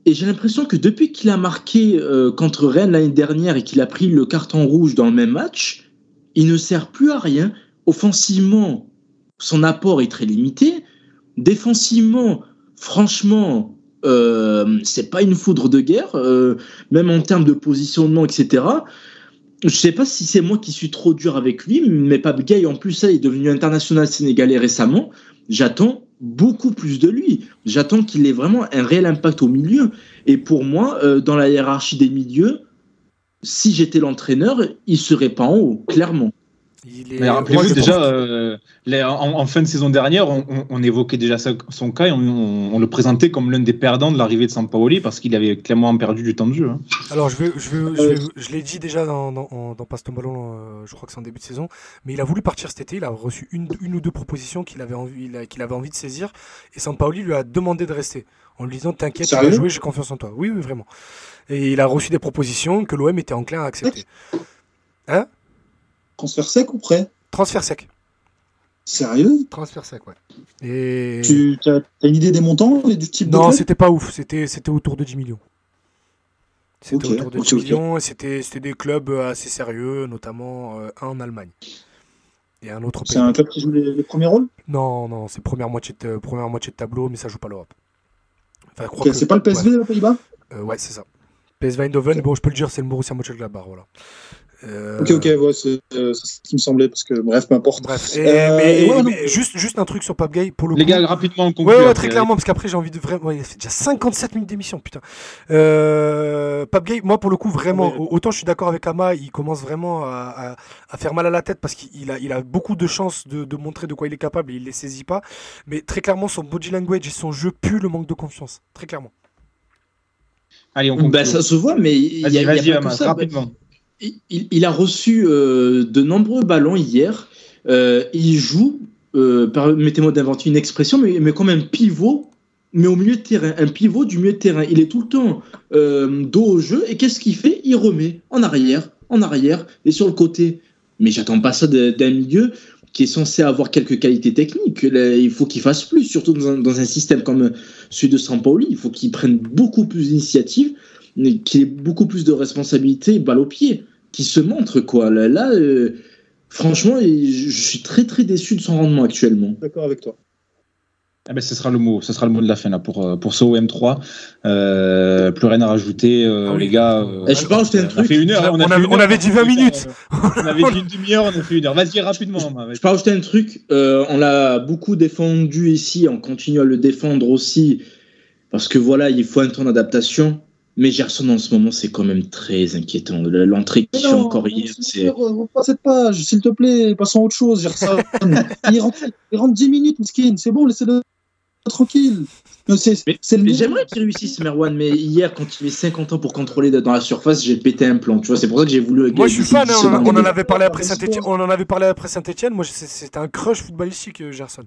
Et j'ai l'impression que depuis qu'il a marqué euh, contre Rennes l'année dernière et qu'il a pris le carton rouge dans le même match, il ne sert plus à rien. Offensivement, son apport est très limité. Défensivement, franchement, euh, c'est pas une foudre de guerre, euh, même en termes de positionnement, etc. Je sais pas si c'est moi qui suis trop dur avec lui, mais Pape Gay, en plus, ça, est devenu international sénégalais récemment. J'attends beaucoup plus de lui. J'attends qu'il ait vraiment un réel impact au milieu. Et pour moi, euh, dans la hiérarchie des milieux, si j'étais l'entraîneur, il serait pas en haut, clairement. Mais rappelez-vous déjà, euh, en, fin de saison dernière, on, évoquait déjà son cas et on, le présentait comme l'un des perdants de l'arrivée de Sampaoli parce qu'il avait clairement perdu du temps de jeu. Hein. Alors, je, vais, je, je, l'ai dit déjà dans, dans, dans Passe ton ballon, euh, je crois que c'est en début de saison, mais il a voulu partir cet été. Il a reçu une, une ou deux propositions qu'il avait, envie, qu'il avait envie de saisir et Sampaoli lui a demandé de rester en lui disant T'inquiète, tu vas jouer, j'ai confiance en toi. Oui, oui, vraiment. Et il a reçu des propositions que l'OM était enclin à accepter. Hein? Transfert sec ou prêt? Transfert sec. Sérieux? Transfert sec, ouais. Et... Tu as, une idée des montants et du type Non, c'était pas ouf. C'était autour de 10 millions. C'était autour de 10 millions. C'était des clubs assez sérieux, notamment euh, un en Allemagne. Et un autre C'est un club qui joue les, premiers rôles? Non, non, c'est première moitié, de, première moitié de tableau, mais ça joue pas l'Europe. Enfin, c'est pas le PSV aux Pays-Bas? Euh, Ouais, c'est ça. PSV Eindhoven, bon, je peux le dire, c'est le Borussia Mönchengladbach, voilà. Euh, ok, ok, ouais, c'est ce qui me semblait, parce que bref, peu importe. Bref, euh, mais, juste, juste un truc sur Pape Gay pour le Les gars, rapidement, on conclut. Ouais, ouais, très clairement, parce qu'après, j'ai envie de vraiment. il fait déjà 57 minutes d'émission, putain. Euh, Pape Gay, moi, pour le coup, vraiment, autant je suis d'accord avec Ama, il commence vraiment à, à, faire mal à la tête parce qu'il a, il a beaucoup de chances de, de, montrer de quoi il est capable et il les saisit pas. Mais très clairement, son body language et son jeu pue le manque de confiance. Très clairement. Allez, on conclut. Bah, ça se voit, mais il y a, y a pas rapidement il, a reçu euh, de nombreux ballons hier. Euh, il joue, euh, permettez-moi d'inventer une expression, mais, mais comme un pivot, mais au milieu de terrain. Un pivot du milieu de terrain. Il est tout le temps dos au jeu. Et qu'est-ce qu'il fait? Il remet en arrière, en arrière et sur le côté. Mais j'attends pas ça d'un milieu qui est censé avoir quelques qualités techniques. il faut qu'il fasse plus, surtout dans un, système comme celui de Sampaoli. Il faut qu'il prenne beaucoup plus d'initiatives qui ait beaucoup plus de responsabilités, balle au pied, qui se montre quoi. Là, euh, franchement, je suis très très déçu de son rendement actuellement. D'accord avec toi. Eh ben, ce sera le mot, ce sera le mot de la fin là pour euh, pour ce OM3. Euh, plus rien à rajouter, ah les gars. Eh, je pense que un truc. On, fait une heure, on, avait, dit 20 minutes. on avait dit une demi-heure, on a fait une heure. Vas-y rapidement. je peux rajouter un truc. on l'a beaucoup défendu ici, on continue à le défendre aussi parce que voilà, il faut un temps d'adaptation. Mais Gerson, en ce moment, c'est quand même très inquiétant. L'entrée qui fait encore hier, c'est. Pas cette page, s'il te plaît, passons à autre chose, Gerson. il, rentre, il rentre 10 minutes, Miskin, c'est bon, laissez-le tranquille. J'aimerais qu'il réussisse, Merwan, mais hier, quand il met 50 ans pour contrôler dans la surface, j'ai pété un plan. Tu vois, c'est pour ça que j'ai voulu. Moi, je suis fan. Hein, on, en avait parlé après Saint-Etienne. On en avait parlé après Saint-Etienne. Moi, c'était un crush footballistique, euh, Gerson.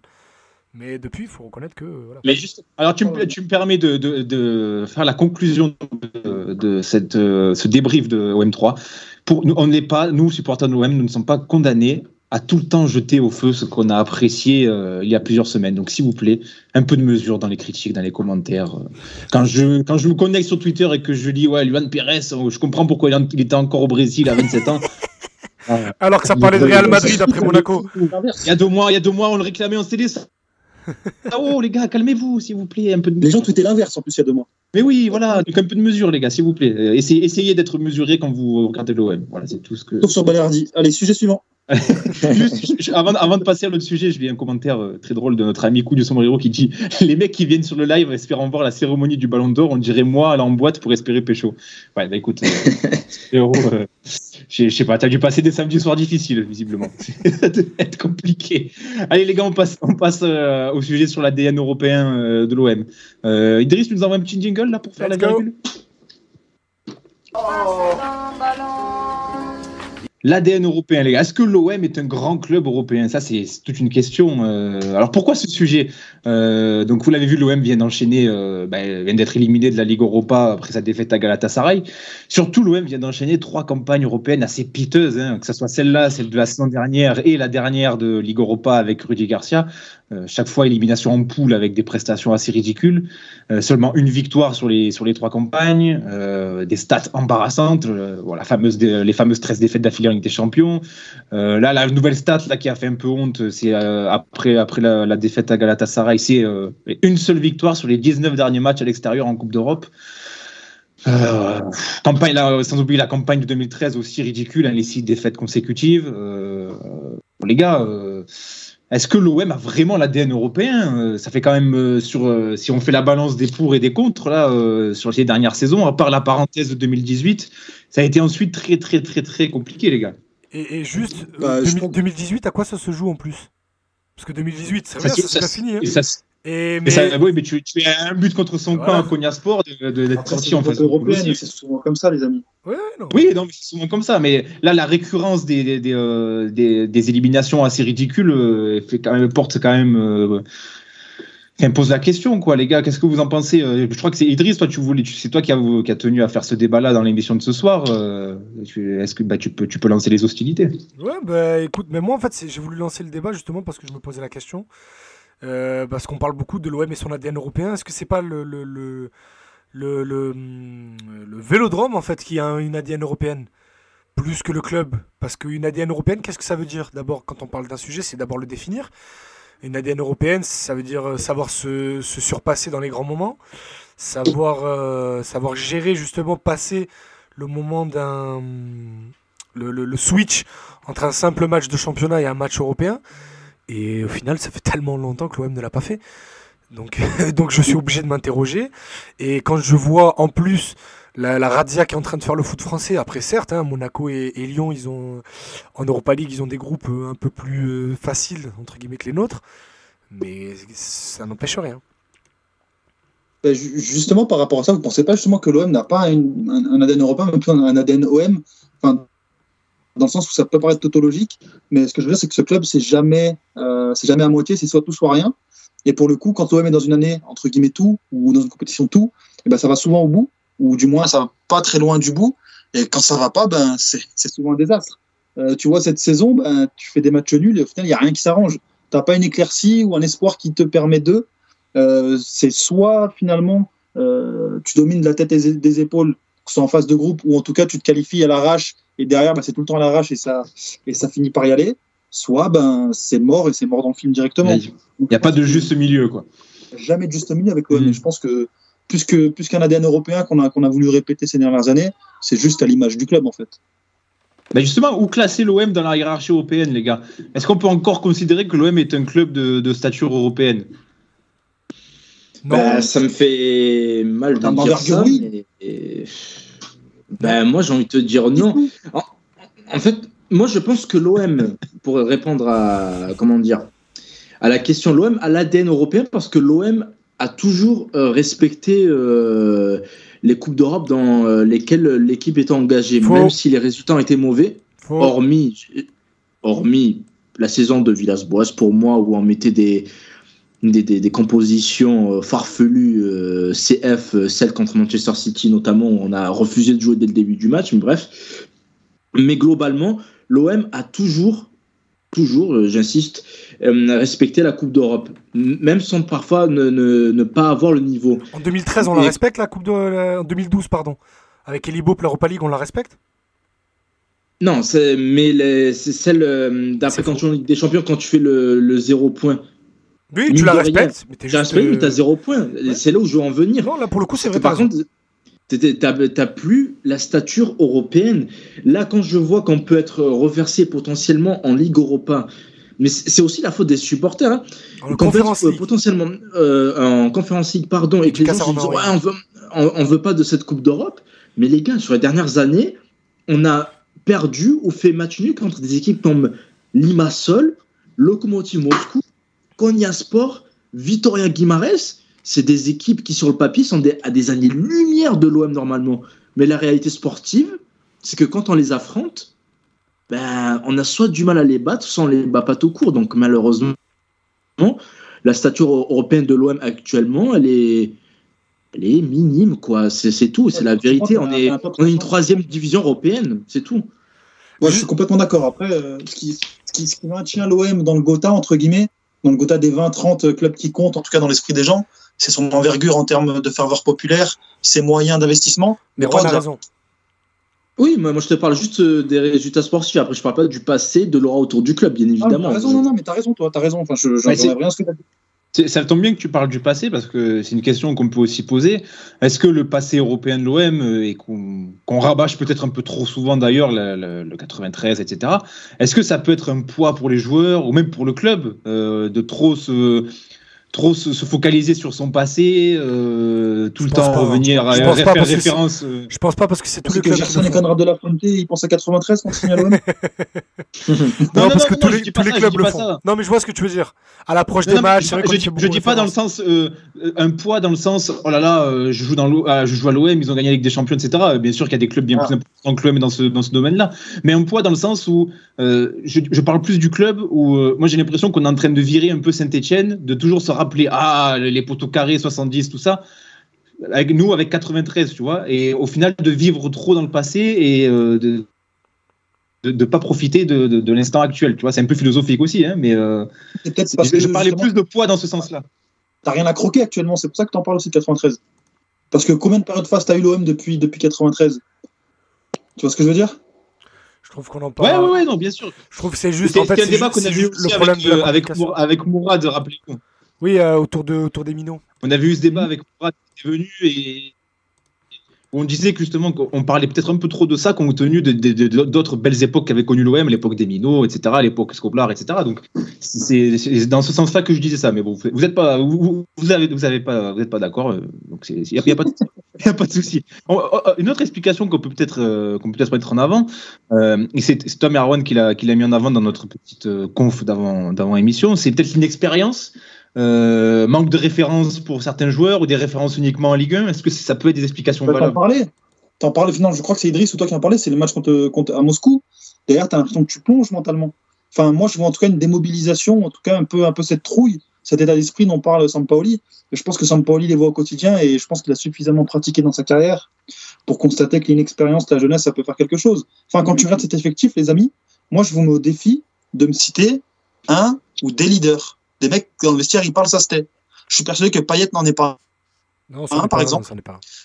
Mais depuis, il faut reconnaître que. Voilà. Mais juste, alors tu me, tu me permets de, de, de, faire la conclusion de, de cette, euh, ce débrief de OM3. Pour, on n'est pas, nous, supporters de l'OM, nous ne sommes pas condamnés à tout le temps jeter au feu ce qu'on a apprécié euh, il y a plusieurs semaines. Donc, s'il vous plaît, un peu de mesure dans les critiques, dans les commentaires. Quand je, quand je me connecte sur Twitter et que je lis, ouais, Luan Pérez, oh, je comprends pourquoi il était encore au Brésil à 27 ans. Alors que ça parlait de Real Madrid après Monaco. Il y a deux mois, il y a deux mois, on le réclamait en CD. Oh les gars, calmez-vous s'il vous plaît. Un peu de... Les gens tweetaient l'inverse en plus il y a deux mois. Mais oui, voilà, un peu de mesure les gars, s'il vous plaît. Essayez, essayez d'être mesuré quand vous regardez l'OM. Voilà, c'est tout ce que. Sauf sur Balerdi. Allez, sujet suivant. avant, avant, de passer à l'autre sujet, je vis un commentaire euh, très drôle de notre ami Coup du Sombrero qui dit Les mecs qui viennent sur le live espérant voir la cérémonie du Ballon d'Or, on dirait moi aller en boîte pour espérer pécho. Ouais, bah écoute, euh, euh, je sais pas, t'as dû passer des samedis soirs difficiles, visiblement. Ça doit être compliqué. Allez, les gars, on passe, on passe au sujet sur l'ADN européen de l'OM. Idriss, tu nous envoie un petit jingle là pour faire la virgule oh. L'ADN européen, les gars. Est-ce que l'OM est un grand club européen? Ça, c'est toute une question. Euh. alors pourquoi ce sujet euh, Donc vous l'avez vu, l'OM vient d'enchaîner, euh, ben, vient d'être éliminé de la Ligue Europa après sa défaite à Galatasaray. Surtout, l'OM vient d'enchaîner trois campagnes européennes assez piteuses, hein, que ce soit celle-là, celle de la saison dernière et la dernière de Ligue Europa avec Rudy Garcia. Chaque fois, élimination en poule avec des prestations assez ridicules. seulement une victoire sur les, sur les trois campagnes, des stats embarrassantes, voilà, fameuse, les fameuses 13 défaites d'affilée des Champions. Euh, là, la nouvelle stat là, qui a fait un peu honte, c'est euh, après, après la, défaite à Galatasaray, c'est euh, une seule victoire sur les 19 derniers matchs à l'extérieur en Coupe d'Europe. campagne, là, sans oublier la campagne de 2013 aussi ridicule, hein, les six défaites consécutives. les gars, est-ce que l'OM a vraiment l'ADN européen? Ça fait quand même sur si on fait la balance des pour et des contre là sur les dernières saisons, à part la parenthèse de 2018, ça a été ensuite très, très, très, très compliqué, les gars. Et, juste, 2018, bah, à quoi ça se joue en plus? Parce que 2018, c'est vrai, ça, fini. Hein. Et mais... Ça, oui, mais tu, tu, as un but contre son camp à Cognac Sport d'être sorti en face européenne. C'est souvent comme ça, les amis. non. Oui, non, c'est souvent comme ça. Mais là, la récurrence des, des, des, euh, des éliminations assez ridicules euh, fait quand même, porte quand même euh, pose la question, quoi, les gars. Qu'est-ce que vous en pensez Je crois que c'est Idriss, toi, tu voulais, c'est toi qui a tenu à faire ce débat-là dans l'émission de ce soir. Euh, est-ce que bah, tu peux, tu peux lancer les hostilités? Ouais, bah écoute, mais moi en fait, j'ai voulu lancer le débat justement parce que je me posais la question, euh, parce qu'on parle beaucoup de l'OM et son ADN européen. Est-ce que c'est pas le le, le le, le, Vélodrome en fait qui a une ADN européenne plus que le club? Parce qu'une ADN européenne, qu'est-ce que ça veut dire? D'abord, quand on parle d'un sujet, c'est d'abord le définir une ADN européenne, ça veut dire euh, savoir se, surpasser dans les grands moments, savoir, euh, savoir gérer justement, passer le moment d'un. Le, switch entre un simple match de championnat et un match européen. Et au final, ça fait tellement longtemps que l'OM ne l'a pas fait. Donc, donc je suis obligé de m'interroger. Et quand je vois en plus la, la qui est en train de faire le foot français. Après, certes, hein, Monaco et, Lyon, ils ont en Europa League, ils ont des groupes euh, un peu plus euh, faciles entre guillemets que les nôtres, mais ça n'empêche rien. Ben, justement, par rapport à ça, vous ne pensez pas justement que l'OM n'a pas un, ADN européen, mais plutôt un ADN OM dans le sens où ça peut paraître tautologique, mais ce que je veux dire, c'est que ce club, c'est jamais, euh, c'est jamais à moitié, c'est soit tout, soit rien. Et pour le coup, quand l'OM est dans une année, entre guillemets, tout, ou dans une compétition tout, et eh ben, ça va souvent au bout ou du moins ça va pas très loin du bout. Et quand ça va pas, ben c'est souvent un désastre. Euh, tu vois, cette saison, ben, tu fais des matchs nuls et au final, il n'y a rien qui s'arrange. Tu n'as pas une éclaircie ou un espoir qui te permet de. Euh, c'est soit finalement euh, tu domines la tête et des épaules, que ce soit en phase de groupe, ou en tout cas tu te qualifies à l'arrache et derrière ben, c'est tout le temps à l'arrache et ça, et ça finit par y aller. Soit ben, c'est mort et c'est mort dans le film directement. Il n'y a, pas de juste milieu. quoi. Jamais de juste milieu avec l'OM. Mm. Je pense que plus que plus qu'un ADN européen qu'on a qu'on a voulu répéter ces dernières années, c'est juste à l'image du club en fait. Bah, justement, où classer l'OM dans la hiérarchie européenne, les gars? Est-ce qu'on peut encore considérer que l'OM est un club de, stature européenne? Bah, ça me fait mal de dire ça. Bah, moi, j'ai envie de te dire non. En, fait, moi, je pense que l'OM, pour répondre à comment dire à la question, l'OM a l'ADN européen parce que l'OM a toujours euh, respecté euh, les Coupes d'Europe dans euh, lesquelles l'équipe était engagée, même si les résultats ont été mauvais, hormis, hormis la saison de Villas-Boas pour moi, où on mettait des, des, des, compositions farfelues, CF, celle contre Manchester City notamment, où on a refusé de jouer dès le début du match, mais bref. Mais globalement, l'OM a toujours toujours, euh, j'insiste, euh, respecter la Coupe d'Europe, même sans parfois ne, ne, pas avoir le niveau. En 2013, on la respecte, la Coupe de... En 2012, pardon. Avec Elibop, l'Europa League, on la respecte? Non, mais c'est celle euh, d'après quand tu en Ligue des Champions, quand tu fais le, le zéro point. Oui, tu la respectes, mais tu as zéro point. C'est là où je veux en venir. Non, là pour le coup, c'est vrai. Par contre, T'as plus la stature européenne. Là, quand je vois qu'on peut être reversé potentiellement en Ligue Europa, mais c'est aussi la faute des supporters. Hein. En conférence potentiellement euh, en conférence League, pardon, et que les gens se disent ouais, on veut, on, veut pas de cette Coupe d'Europe. Mais les gars, sur les dernières années, on a perdu ou fait match nul contre des équipes comme Limassol, Lokomotiv Moscou, Konya Sport, Vitoria Guimarães c'est des équipes qui, sur le papier, sont à des années-lumière de l'OM normalement. Mais la réalité sportive, c'est que quand on les affronte, ben, on a soit du mal à les battre, soit on les bat pas tout court. Donc malheureusement, la stature européenne de l'OM actuellement, elle est, elle est minime, quoi. C'est tout, c'est la vérité. On est, on est une troisième division européenne, c'est tout. Moi, je suis complètement d'accord. Après, euh, ce, qui, ce, qui, ce qui maintient l'OM dans le Gotha, entre guillemets, le Gotha des 20-30 clubs qui comptent, en tout cas dans l'esprit des gens, c'est son envergure en termes de ferveur populaire, ses moyens d'investissement. Mais on a raison. Oui, moi, moi je te parle juste euh, des résultats sportifs. Après, je parle pas du passé, de l'aura autour du club, bien ah, évidemment. Ah, raison, non, non, mais t'as raison, toi, t'as raison. Enfin, je, rien ce que t'as dit. Ça tombe bien que tu parles du passé parce que c'est une question qu'on peut aussi poser. Est-ce que le passé européen de l'OM euh, et qu'on rabâche peut-être un peu trop souvent d'ailleurs le, 93, etc. Est-ce que ça peut être un poids pour les joueurs ou même pour le club euh, de trop se trop se, focaliser sur son passé, euh, tout le temps revenir à faire référence. Euh. Je pense pas parce que c'est tous les clubs. Gerson et Conrad de la Fonte, ils pensent à 93 quand ils signent à l'OM. non, non, parce que tous les, tous les clubs le font. Non, mais je vois ce que tu veux dire. À l'approche des matchs, je, je, je dis pas dans le sens euh, un poids dans le sens oh là là, je joue dans je joue à l'OM, ils ont gagné avec des champions, etc. Bien sûr qu'il y a des clubs bien ah. plus importants que l'OM dans ce dans ce domaine-là, mais un poids dans le sens où je, parle plus du club où moi j'ai l'impression qu'on est en train de virer un peu Saint-Etienne, de toujours se rappeler ah les poteaux carrés 70 tout ça avec nous avec 93 tu vois et au final de vivre trop dans le passé et euh, de de, pas profiter de, de, l'instant actuel tu vois c'est un peu philosophique aussi hein, mais euh, parce je, que je parlais plus de poids dans ce sens là t'as rien à croquer actuellement c'est pour ça que t'en parles aussi de 93 parce que combien de périodes face t'as eu l'OM depuis depuis 93 tu vois ce que je veux dire? Je trouve qu'on en parle. Ouais, ouais, ouais, non, bien sûr. Je trouve que c'est juste. En fait, c'est un débat qu'on a vu le problème avec, euh, avec, avec Mourad, rappelez-vous. Oui, euh, autour, de, autour des minots. On avait eu ce débat avec Mourad qui est venu et on disait justement qu'on parlait peut-être un peu trop de ça compte tenu d'autres belles époques qu'avait connu l'OM, l'époque des minots, etc., l'époque Scoplar, etc. Donc c'est dans ce sens-là que je disais ça. Mais bon, vous n'êtes pas, vous, vous, avez, vous avez pas, pas d'accord. Euh, donc il n'y a, a, a pas de souci. Oh, oh, une autre explication qu'on peut peut-être euh, qu'on peut peut-être mettre en avant, et c'est Tom Erwan qui l'a mis en avant dans notre petite conf d'avant d'avant émission, c'est peut-être une expérience. Euh, manque de références pour certains joueurs ou des références uniquement en Ligue 1 Est-ce que ça peut être des explications valables? T'en parlais T'en parlais, non, je crois que c'est Idriss ou toi qui en parlais, c'est le match contre, contre, à Moscou. D'ailleurs, t'as l'impression que tu plonges mentalement. Enfin, moi, je vois en tout cas une démobilisation, en tout cas un peu, un peu cette trouille, cet état d'esprit dont parle Sampaoli. Je pense que Sampaoli les voit au quotidien et je pense qu'il a suffisamment pratiqué dans sa carrière pour constater que l'inexpérience de la jeunesse, ça peut faire quelque chose. Enfin, quand tu regardes cet effectif, les amis, moi, je vous mets au défi de me citer un ou des leaders des mecs dans le vestiaire, ils parlent, ça se Je suis persuadé que Payet n'en est pas non, un, par exemple. je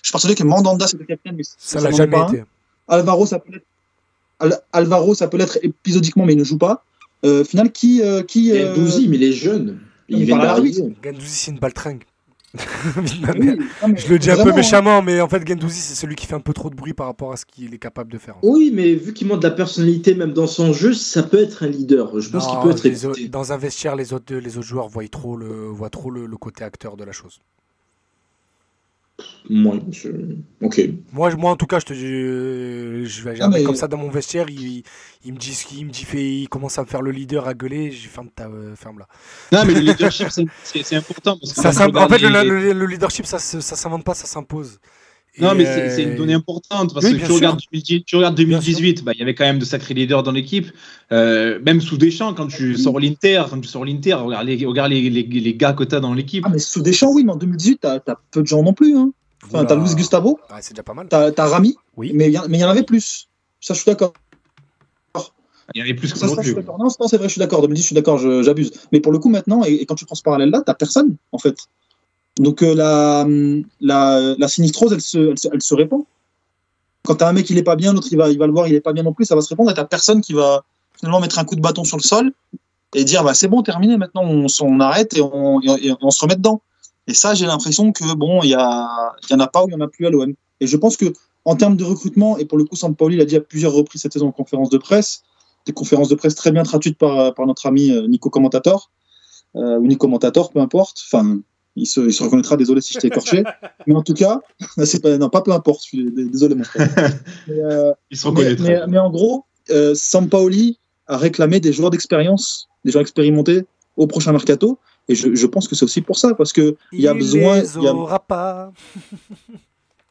suis persuadé que Mandanda, c'est le capitaine, mais ça l'a jamais été. Alvaro, ça peut l'être. Alvaro, ça peut l'être épisodiquement, mais il ne joue pas. Euh, final, qui. Euh, qui euh... Gendouzi, mais il est jeune. Il, vient d'arriver. Gendouzi, c'est une baltringue. je le dis un peu méchamment, mais en fait, Gendouzi, c'est celui qui fait un peu trop de bruit par rapport à ce qu'il est capable de faire. Oui, mais vu qu'il montre de la personnalité même dans son jeu, ça peut être un leader. Je pense qu'il peut être. dans un vestiaire, les autres, les autres joueurs voient trop, le, voient trop le côté acteur de la chose. Moi, ok. Moi, moi, en tout cas, je te dis, euh, je vais ah, comme ça dans mon vestiaire. Il, il me dit, il me dit, fait, il commence à me faire le leader, à gueuler. Je ferme ta, euh, ferme là. Non, mais le leadership, c'est important. ça, en fait, le, leadership, ça, ça s'invente pas, ça s'impose. Non, mais c'est une donnée importante parce que tu regardes, tu regardes, 2018, bah, il y avait quand même de sacrés leaders dans l'équipe. Euh, même sous Deschamps, quand tu sors l'Inter, quand tu sors l'Inter, regarde, les, regarde les, les, les, gars que tu as dans l'équipe. Ah, mais sous Deschamps, oui, mais en 2018, tu as, peu de gens non plus. Hein. Enfin, tu as Luis Gustavo. c'est déjà pas mal. Tu as, Rami. Oui. Mais il y, en avait plus. Ça, je suis d'accord. Il y en avait plus que ça, plus. Non, non c'est vrai, je suis d'accord. 2010, je suis d'accord, j'abuse. Mais pour le coup, maintenant, et, quand tu prends ce parallèle-là, tu personne, en fait. Donc euh, la, sinistrose, elle se, répand. Quand tu as un mec qui n'est pas bien, l'autre il va, il le voir, il n'est pas bien non plus, ça va se répandre et tu personne qui va finalement mettre un coup de bâton sur le sol et dire bah, c'est bon, terminé, maintenant on, arrête et on, se remet dedans. Et ça, j'ai l'impression que bon, il y, en a pas ou il y en a plus à l'OM. Et je pense que en termes de recrutement, et pour le coup, Sampaoli l'a dit à plusieurs reprises cette saison en conférence de presse, des conférences de presse très bien traduites par, par notre ami euh, Nico Commentator, euh, ou Nico Commentator, peu importe. Enfin, il se, reconnaîtra, désolé si je t'ai écorché. mais en tout cas, c'est pas, non, pas peu importe, je suis désolé mon frère. Mais, euh, il se reconnaîtra. Mais, en gros, euh, Sampaoli a réclamé des joueurs d'expérience, des joueurs expérimentés au prochain mercato. Et je, pense que c'est aussi pour ça, parce qu'il y a besoin. Les aura pas.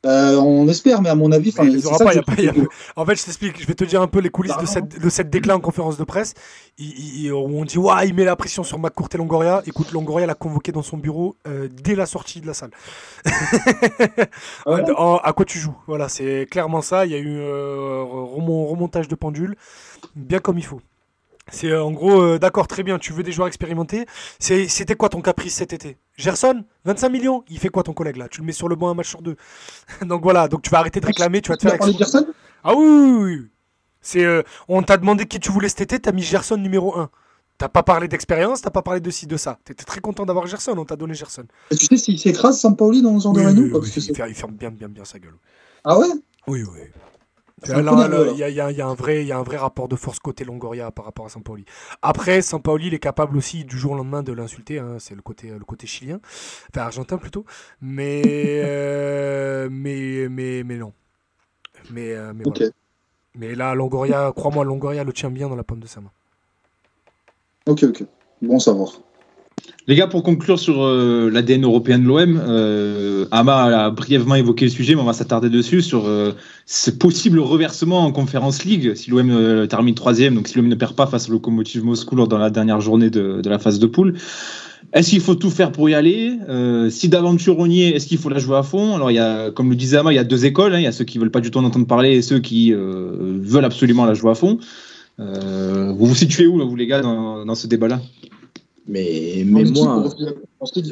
Euh, on espère, mais à mon avis, En fait, je t'explique, je vais te dire un peu les coulisses de cette, de cette déclin en conférence de presse. où on dit, ouais, il met la pression sur McCourt et Longoria. Écoute, Longoria l'a convoqué dans son bureau euh, dès la sortie de la salle. à quoi tu joues? Voilà, c'est clairement ça. Il y a eu euh, remontage de pendule, bien comme il faut. C'est euh, en gros, d'accord, très bien, tu veux des joueurs expérimentés. C'était quoi ton caprice cet été? Gerson 25 millions Il fait quoi ton collègue là? Tu le mets sur le banc un match sur deux. donc voilà, donc tu vas arrêter de réclamer, tu vas te faire. De Gerson? Ah oui, oui, oui. C'est, euh, on t'a demandé qui tu voulais cet été, t'as mis Gerson numéro 1. T'as pas parlé d'expérience, t'as pas parlé de ci, de ça. T'étais très content d'avoir Gerson, on t'a donné Gerson. Et tu sais s'il s'écrase Sampaoli dans ce genre de oui, il, ferme bien, bien, bien sa gueule. Ah ouais? Oui, oui. Il y, a, un vrai, un vrai rapport de force côté Longoria par rapport à Sampaoli. Après, Sampaoli, il est capable aussi du jour au lendemain de l'insulter. Hein, c'est le côté, le côté chilien, enfin argentin plutôt. Mais, euh, mais, mais, mais non. Mais, euh, mais, mais là, Longoria, crois-moi, Longoria le tient bien dans la pomme de sa main. Ok, ok. Bon savoir. Les gars, pour conclure sur euh, l'ADN européen de l'OM, euh, Ama a brièvement évoqué le sujet, mais on va s'attarder dessus sur euh, ce possible reversement en Conférence League si l'OM termine troisième, donc si l'OM ne perd pas face au Lokomotiv Moscou lors de la dernière journée de, la phase de poule. Est-ce qu'il faut tout faire pour y aller? Si d'aventure on y est, est-ce qu'il faut la jouer à fond? Alors, y a, comme le disait Ama, il y a deux écoles. Hein. il y a ceux qui veulent pas du tout en entendre parler et ceux qui veulent absolument la jouer à fond. vous vous situez où, vous les gars, dans ce débat-là? Mais, mais moi,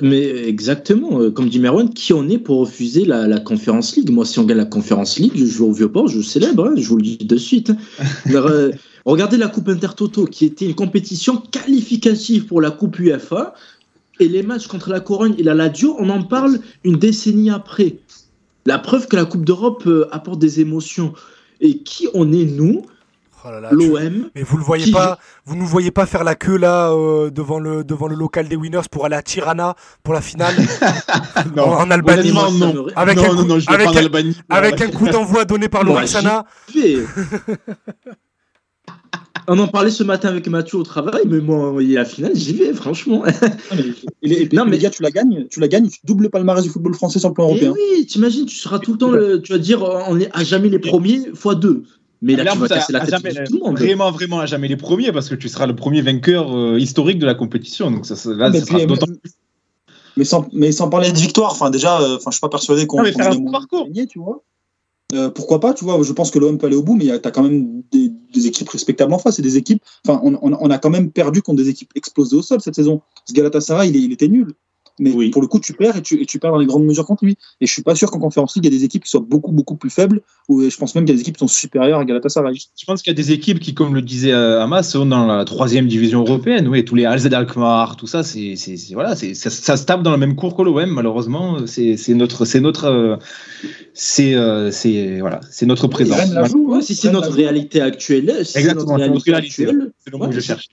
mais exactement, euh, comme dit Merwan, qui on est pour refuser la, la Conférence League? Moi, si on gagne la Conférence League, je joue au Vieux-Port, je célèbre, hein, je vous le dis de suite. Euh, regardez la Coupe Intertoto, qui était une compétition qualificative pour la Coupe UEFA, et les matchs contre la Corogne et la Ladio, on en parle une décennie après. La preuve que la Coupe d'Europe euh, apporte des émotions. Et qui on est, nous, Oh L'OM. Mais vous le voyez pas, vous nous voyez pas faire la queue là euh, devant le devant le local des Winners pour aller à Tirana pour la finale non. en, Albanie. Non, Avec un coup, avec, un, avec un coup d'envoi donné par Lorenzana. On en parlait ce matin avec Mathieu au travail, mais moi, la finale, j'y vais, franchement. Et, non, mais gars, tu la gagnes, tu la gagnes, tu doubles le palmarès du football français sur le plan européen. oui, t'imagines, tu seras tout le temps, tu vas dire, on est à jamais les premiers fois deux. Mais là, tu vas casser la tête jamais, tout le monde. Vraiment, vraiment, à jamais les premiers, parce que tu seras le premier vainqueur euh, historique de la compétition. Donc ça, là, mais, sera mais, sans, mais sans parler de victoire, enfin déjà, euh, enfin, je suis pas persuadé qu'on. qu faire un parcours. Gagner, tu vois. Euh, pourquoi pas, tu vois, je pense que l'OM peut aller au bout, mais tu as quand même des, des, équipes respectables en face. Et des équipes, enfin, on, on, on, a quand même perdu contre des équipes explosées au sol cette saison. Ce Galatasaray, il, il était nul. Mais pour le coup, tu perds et tu, et tu perds dans les grandes mesures contre lui. Et je suis pas sûr qu'en conférence League, il y a des équipes qui soient beaucoup, beaucoup plus faibles. Ou je pense même qu'il y a des équipes qui sont supérieures à Galatasaray. Je pense qu'il y a des équipes qui, comme le disait euh, Hamas, sont dans la troisième division européenne. Oui, tous les Alzed Alkmaar, tout ça, c'est, voilà, c'est, ça, ça, se tape dans le même cours que l'OM, malheureusement. C'est, notre, c'est notre, euh, c'est, euh, c'est, voilà, c'est notre présence. Hein. si c'est notre réalité actuelle, si Exactement, c'est notre réalité actuelle, c'est le mot que je cherche.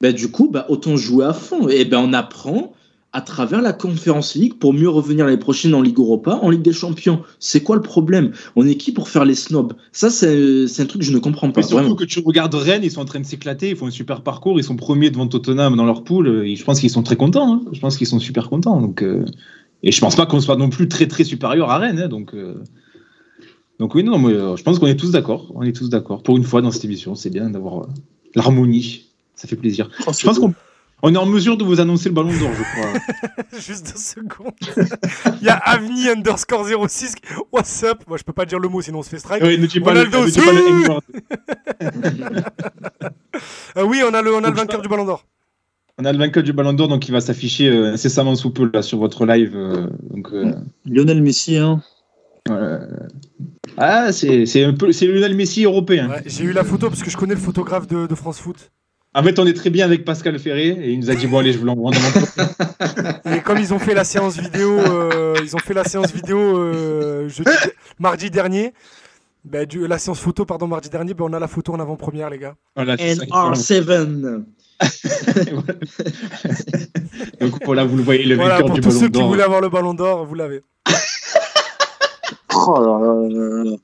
Ben, du coup, ben, autant jouer à fond. Et ben, on apprend à travers la Conference League pour mieux revenir l'année prochaine en Ligue Europa, en Ligue des Champions. C'est quoi le problème? On est qui pour faire les snobs? Ça, c'est un truc que je ne comprends pas. Mais surtout que tu regardes Rennes, ils sont en train de s'éclater, ils font un super parcours, ils sont premiers devant Tottenham dans leur poule. Et je pense qu'ils sont très contents. Hein. Je pense qu'ils sont super contents. Donc, euh, Et je pense pas qu'on soit non plus très très supérieur à Rennes. Hein. Donc, euh, donc oui, non, mais, euh, je pense qu'on est tous d'accord. On est tous d'accord. Pour une fois dans cette émission, c'est bien d'avoir l'harmonie. Ça fait plaisir. Oh, je pense qu'on on est en mesure de vous annoncer le ballon d'or, je crois. Juste deux secondes. Il y a Avni underscore 06. What's up? Moi, je peux pas dire le mot, sinon on se fait strike. Oui, ne dis pas Ronaldo, le, euh, Oui, on a le, on a le vainqueur du ballon d'or. On a le vainqueur du ballon d'or, donc il va s'afficher euh, incessamment sous peu là, sur votre live. Euh, donc, Lionel Messi, hein. Ah, c'est un peu, c'est Lionel Messi européen. J'ai eu la photo parce que je connais le photographe de, de France Foot. En fait, on est très bien avec Pascal Ferré et il nous a dit bon allez, je vous l'envoie dans mon Et comme ils ont fait la séance vidéo, euh, ils ont fait la séance vidéo euh, mardi dernier. Ben, du, la séance photo, pardon, mardi dernier, ben, on a la photo en avant-première, les gars. NR7. Donc voilà, vous le voyez, le voilà, pour tous ceux qui voulaient avoir le ballon d'or, vous l'avez. oh là là là là.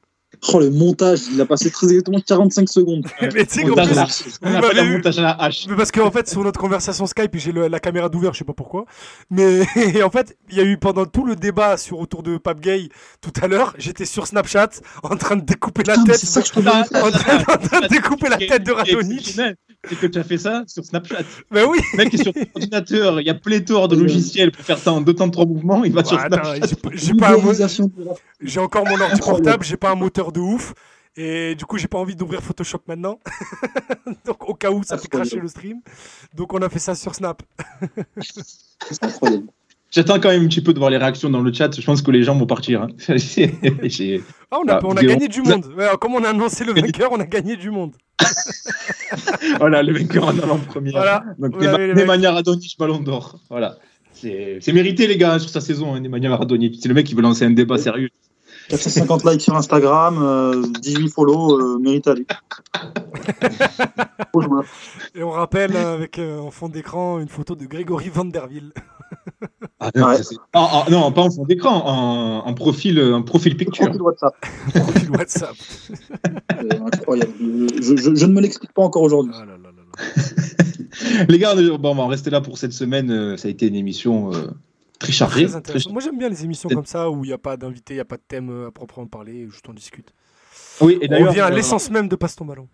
Oh, le montage, il a passé très exactement 45 secondes. mais tu sais Montage plus, à la- on un montage à la hache. Mais parce qu'en fait, sur notre conversation Skype, j'ai la caméra d'ouvert, je sais pas pourquoi. Mais en fait, il y a eu pendant tout le débat sur autour de Pape Gay tout à l'heure, j'étais sur Snapchat en train de découper la Putain, tête. c'est ça que je te en, train, en train de découper la tête de exceptionnel, C'est que tu as fait ça sur Snapchat. Mais oui. Le mec est sur ton ordinateur, il y a pléthore de logiciels pour faire ça en deux temps, trois mouvements, il va sur Ouais, attends, Snapchat. j'ai encore mon ordi portable, j'ai pas un moteur de ouf. Et du coup, j'ai pas envie d'ouvrir Photoshop maintenant. Donc, au cas où ça fait cracher le stream. Donc, on a fait ça sur Snap. J'attends quand même un petit peu de voir les réactions dans le chat, je pense que les gens vont partir. hein. Ah, on a, Ah, on a gagné du monde. Ouais, comme on a annoncé le vainqueur, on a gagné du monde. voilà, le vainqueur en allant premier. Voilà. Donc. Nemanja Radonjic, ballon d'or. Voilà. C'est c'est mérité, les gars, hein, sur sa saison, hein, Nemanja Radonjic. C'est le mec qui veut lancer un débat sérieux. 450 likes sur Instagram, euh, 18 follow, euh, mérite à lui. Et on rappelle euh, avec euh, en fond d'écran une photo de Grégory Vanderville. Ah, non, Ouais. ça, c'est- Ah, ah, non, pas en fond d'écran, en, en profil, en profil picture. Profil WhatsApp. Profil WhatsApp. C'est incroyable. Je, je- je ne me l'explique pas encore aujourd'hui. Ah là là là là. Les gars, on- bon, on va en rester là pour cette semaine. euh, Ça a été une émission euh, très intéressant. Moi j'aime bien les émissions comme ça où il n'y a pas d'invité, il n'y a pas de thème euh, à proprement parler, juste on discute. Oui, et On revient à euh, l'essence même de Passe ton ballon.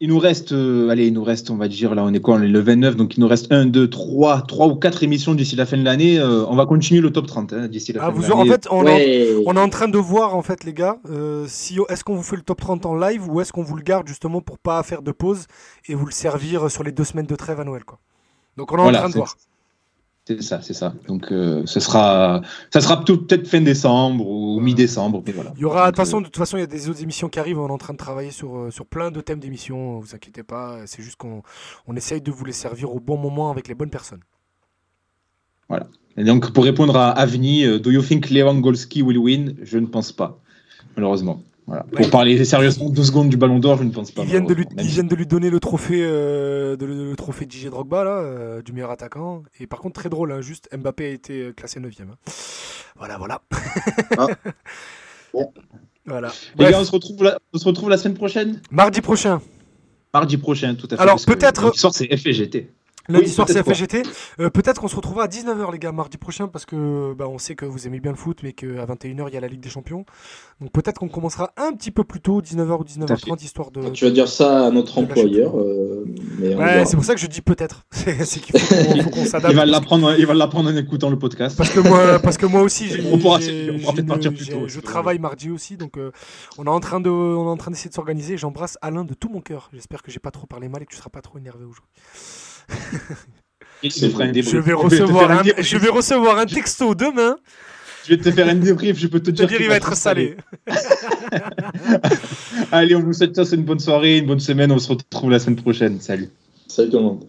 il nous reste, euh, allez, il nous reste, on va dire, là, on est quoi, on est le 29, donc il nous reste 1, 2, 3, 3 ou 4 émissions d'ici la fin de l'année. Euh, on va continuer le top 30 hein, d'ici la Ah, fin de vous, l'année. en fait, on, est en- Ouais. on est en train de voir en fait les gars, euh, si est-ce qu'on vous fait le top 30 en live ou est-ce qu'on vous le garde justement pour pas faire de pause et vous le servir sur les deux semaines de trêve à Noël quoi. Donc on est Voilà, en train de c'est- voir. C'est ça, c'est ça. Donc, euh, ce sera, ça sera peut-être fin décembre ou mi-décembre, mais voilà. Il y aura, de toute façon, de toute façon, il y a des autres émissions qui arrivent. On est en train de travailler sur, euh, sur plein de thèmes d'émissions. Vous inquiétez pas. C'est juste qu'on on essaye de vous les servir au bon moment avec les bonnes personnes. euh, Et donc, pour répondre à Avni, euh, do you think Lewandowski will win? Je ne pense pas, malheureusement. Voilà. Ouais. Pour parler sérieusement deux secondes du Ballon d'Or, je ne pense pas. Ils viennent, de lui, malheureusement. Même ils si- viennent de lui donner le trophée, euh, de, le, le trophée DJ Drogba, là, euh, du meilleur attaquant. Et par contre, très drôle, hein, juste Mbappé a été euh, classé 9 Voilà, voilà. Ah. Bon. Voilà. Les Bref, gars, on se, retrouve la, on se retrouve la semaine prochaine? Mardi prochain. Mardi prochain, tout à fait. Alors, peut-être- soir, c'est FGT. Lundi Oui, soir, c'est. FGT. Euh, Peut-être qu'on se retrouvera à 19h, les gars, mardi prochain, parce que bah, on sait que vous aimez bien le foot, mais qu'à 21h, il y a la Ligue des Champions. Donc peut-être qu'on commencera un petit peu plus tôt, 19h ou 19h30, histoire de. Tu vas dire ça à notre employeur, euh, mais Ouais, c'est pour ça que je dis peut-être. C'est qu'il faut qu'on s'adapte. Il va l'apprendre, il va l'apprendre en écoutant le podcast. Parce que moi, parce que moi aussi, j'ai, On pourra- j'ai- on pourra j'ai peut-être partir plus j'ai- tôt, je travaille mardi aussi, donc euh, on est en train de, on est en train d'essayer de s'organiser. J'embrasse Alain de tout mon cœur. J'espère que j'ai pas trop parlé mal et que tu seras pas trop énervé aujourd'hui. Je vais recevoir, un, débrief. je vais recevoir un texto demain. Je vais te faire un débrief, je peux te Te dire. dire, qu'il il va être salé. Allez, on vous souhaite c'est une bonne soirée, une bonne semaine. On se retrouve la semaine prochaine. Salut. Salut tout le monde.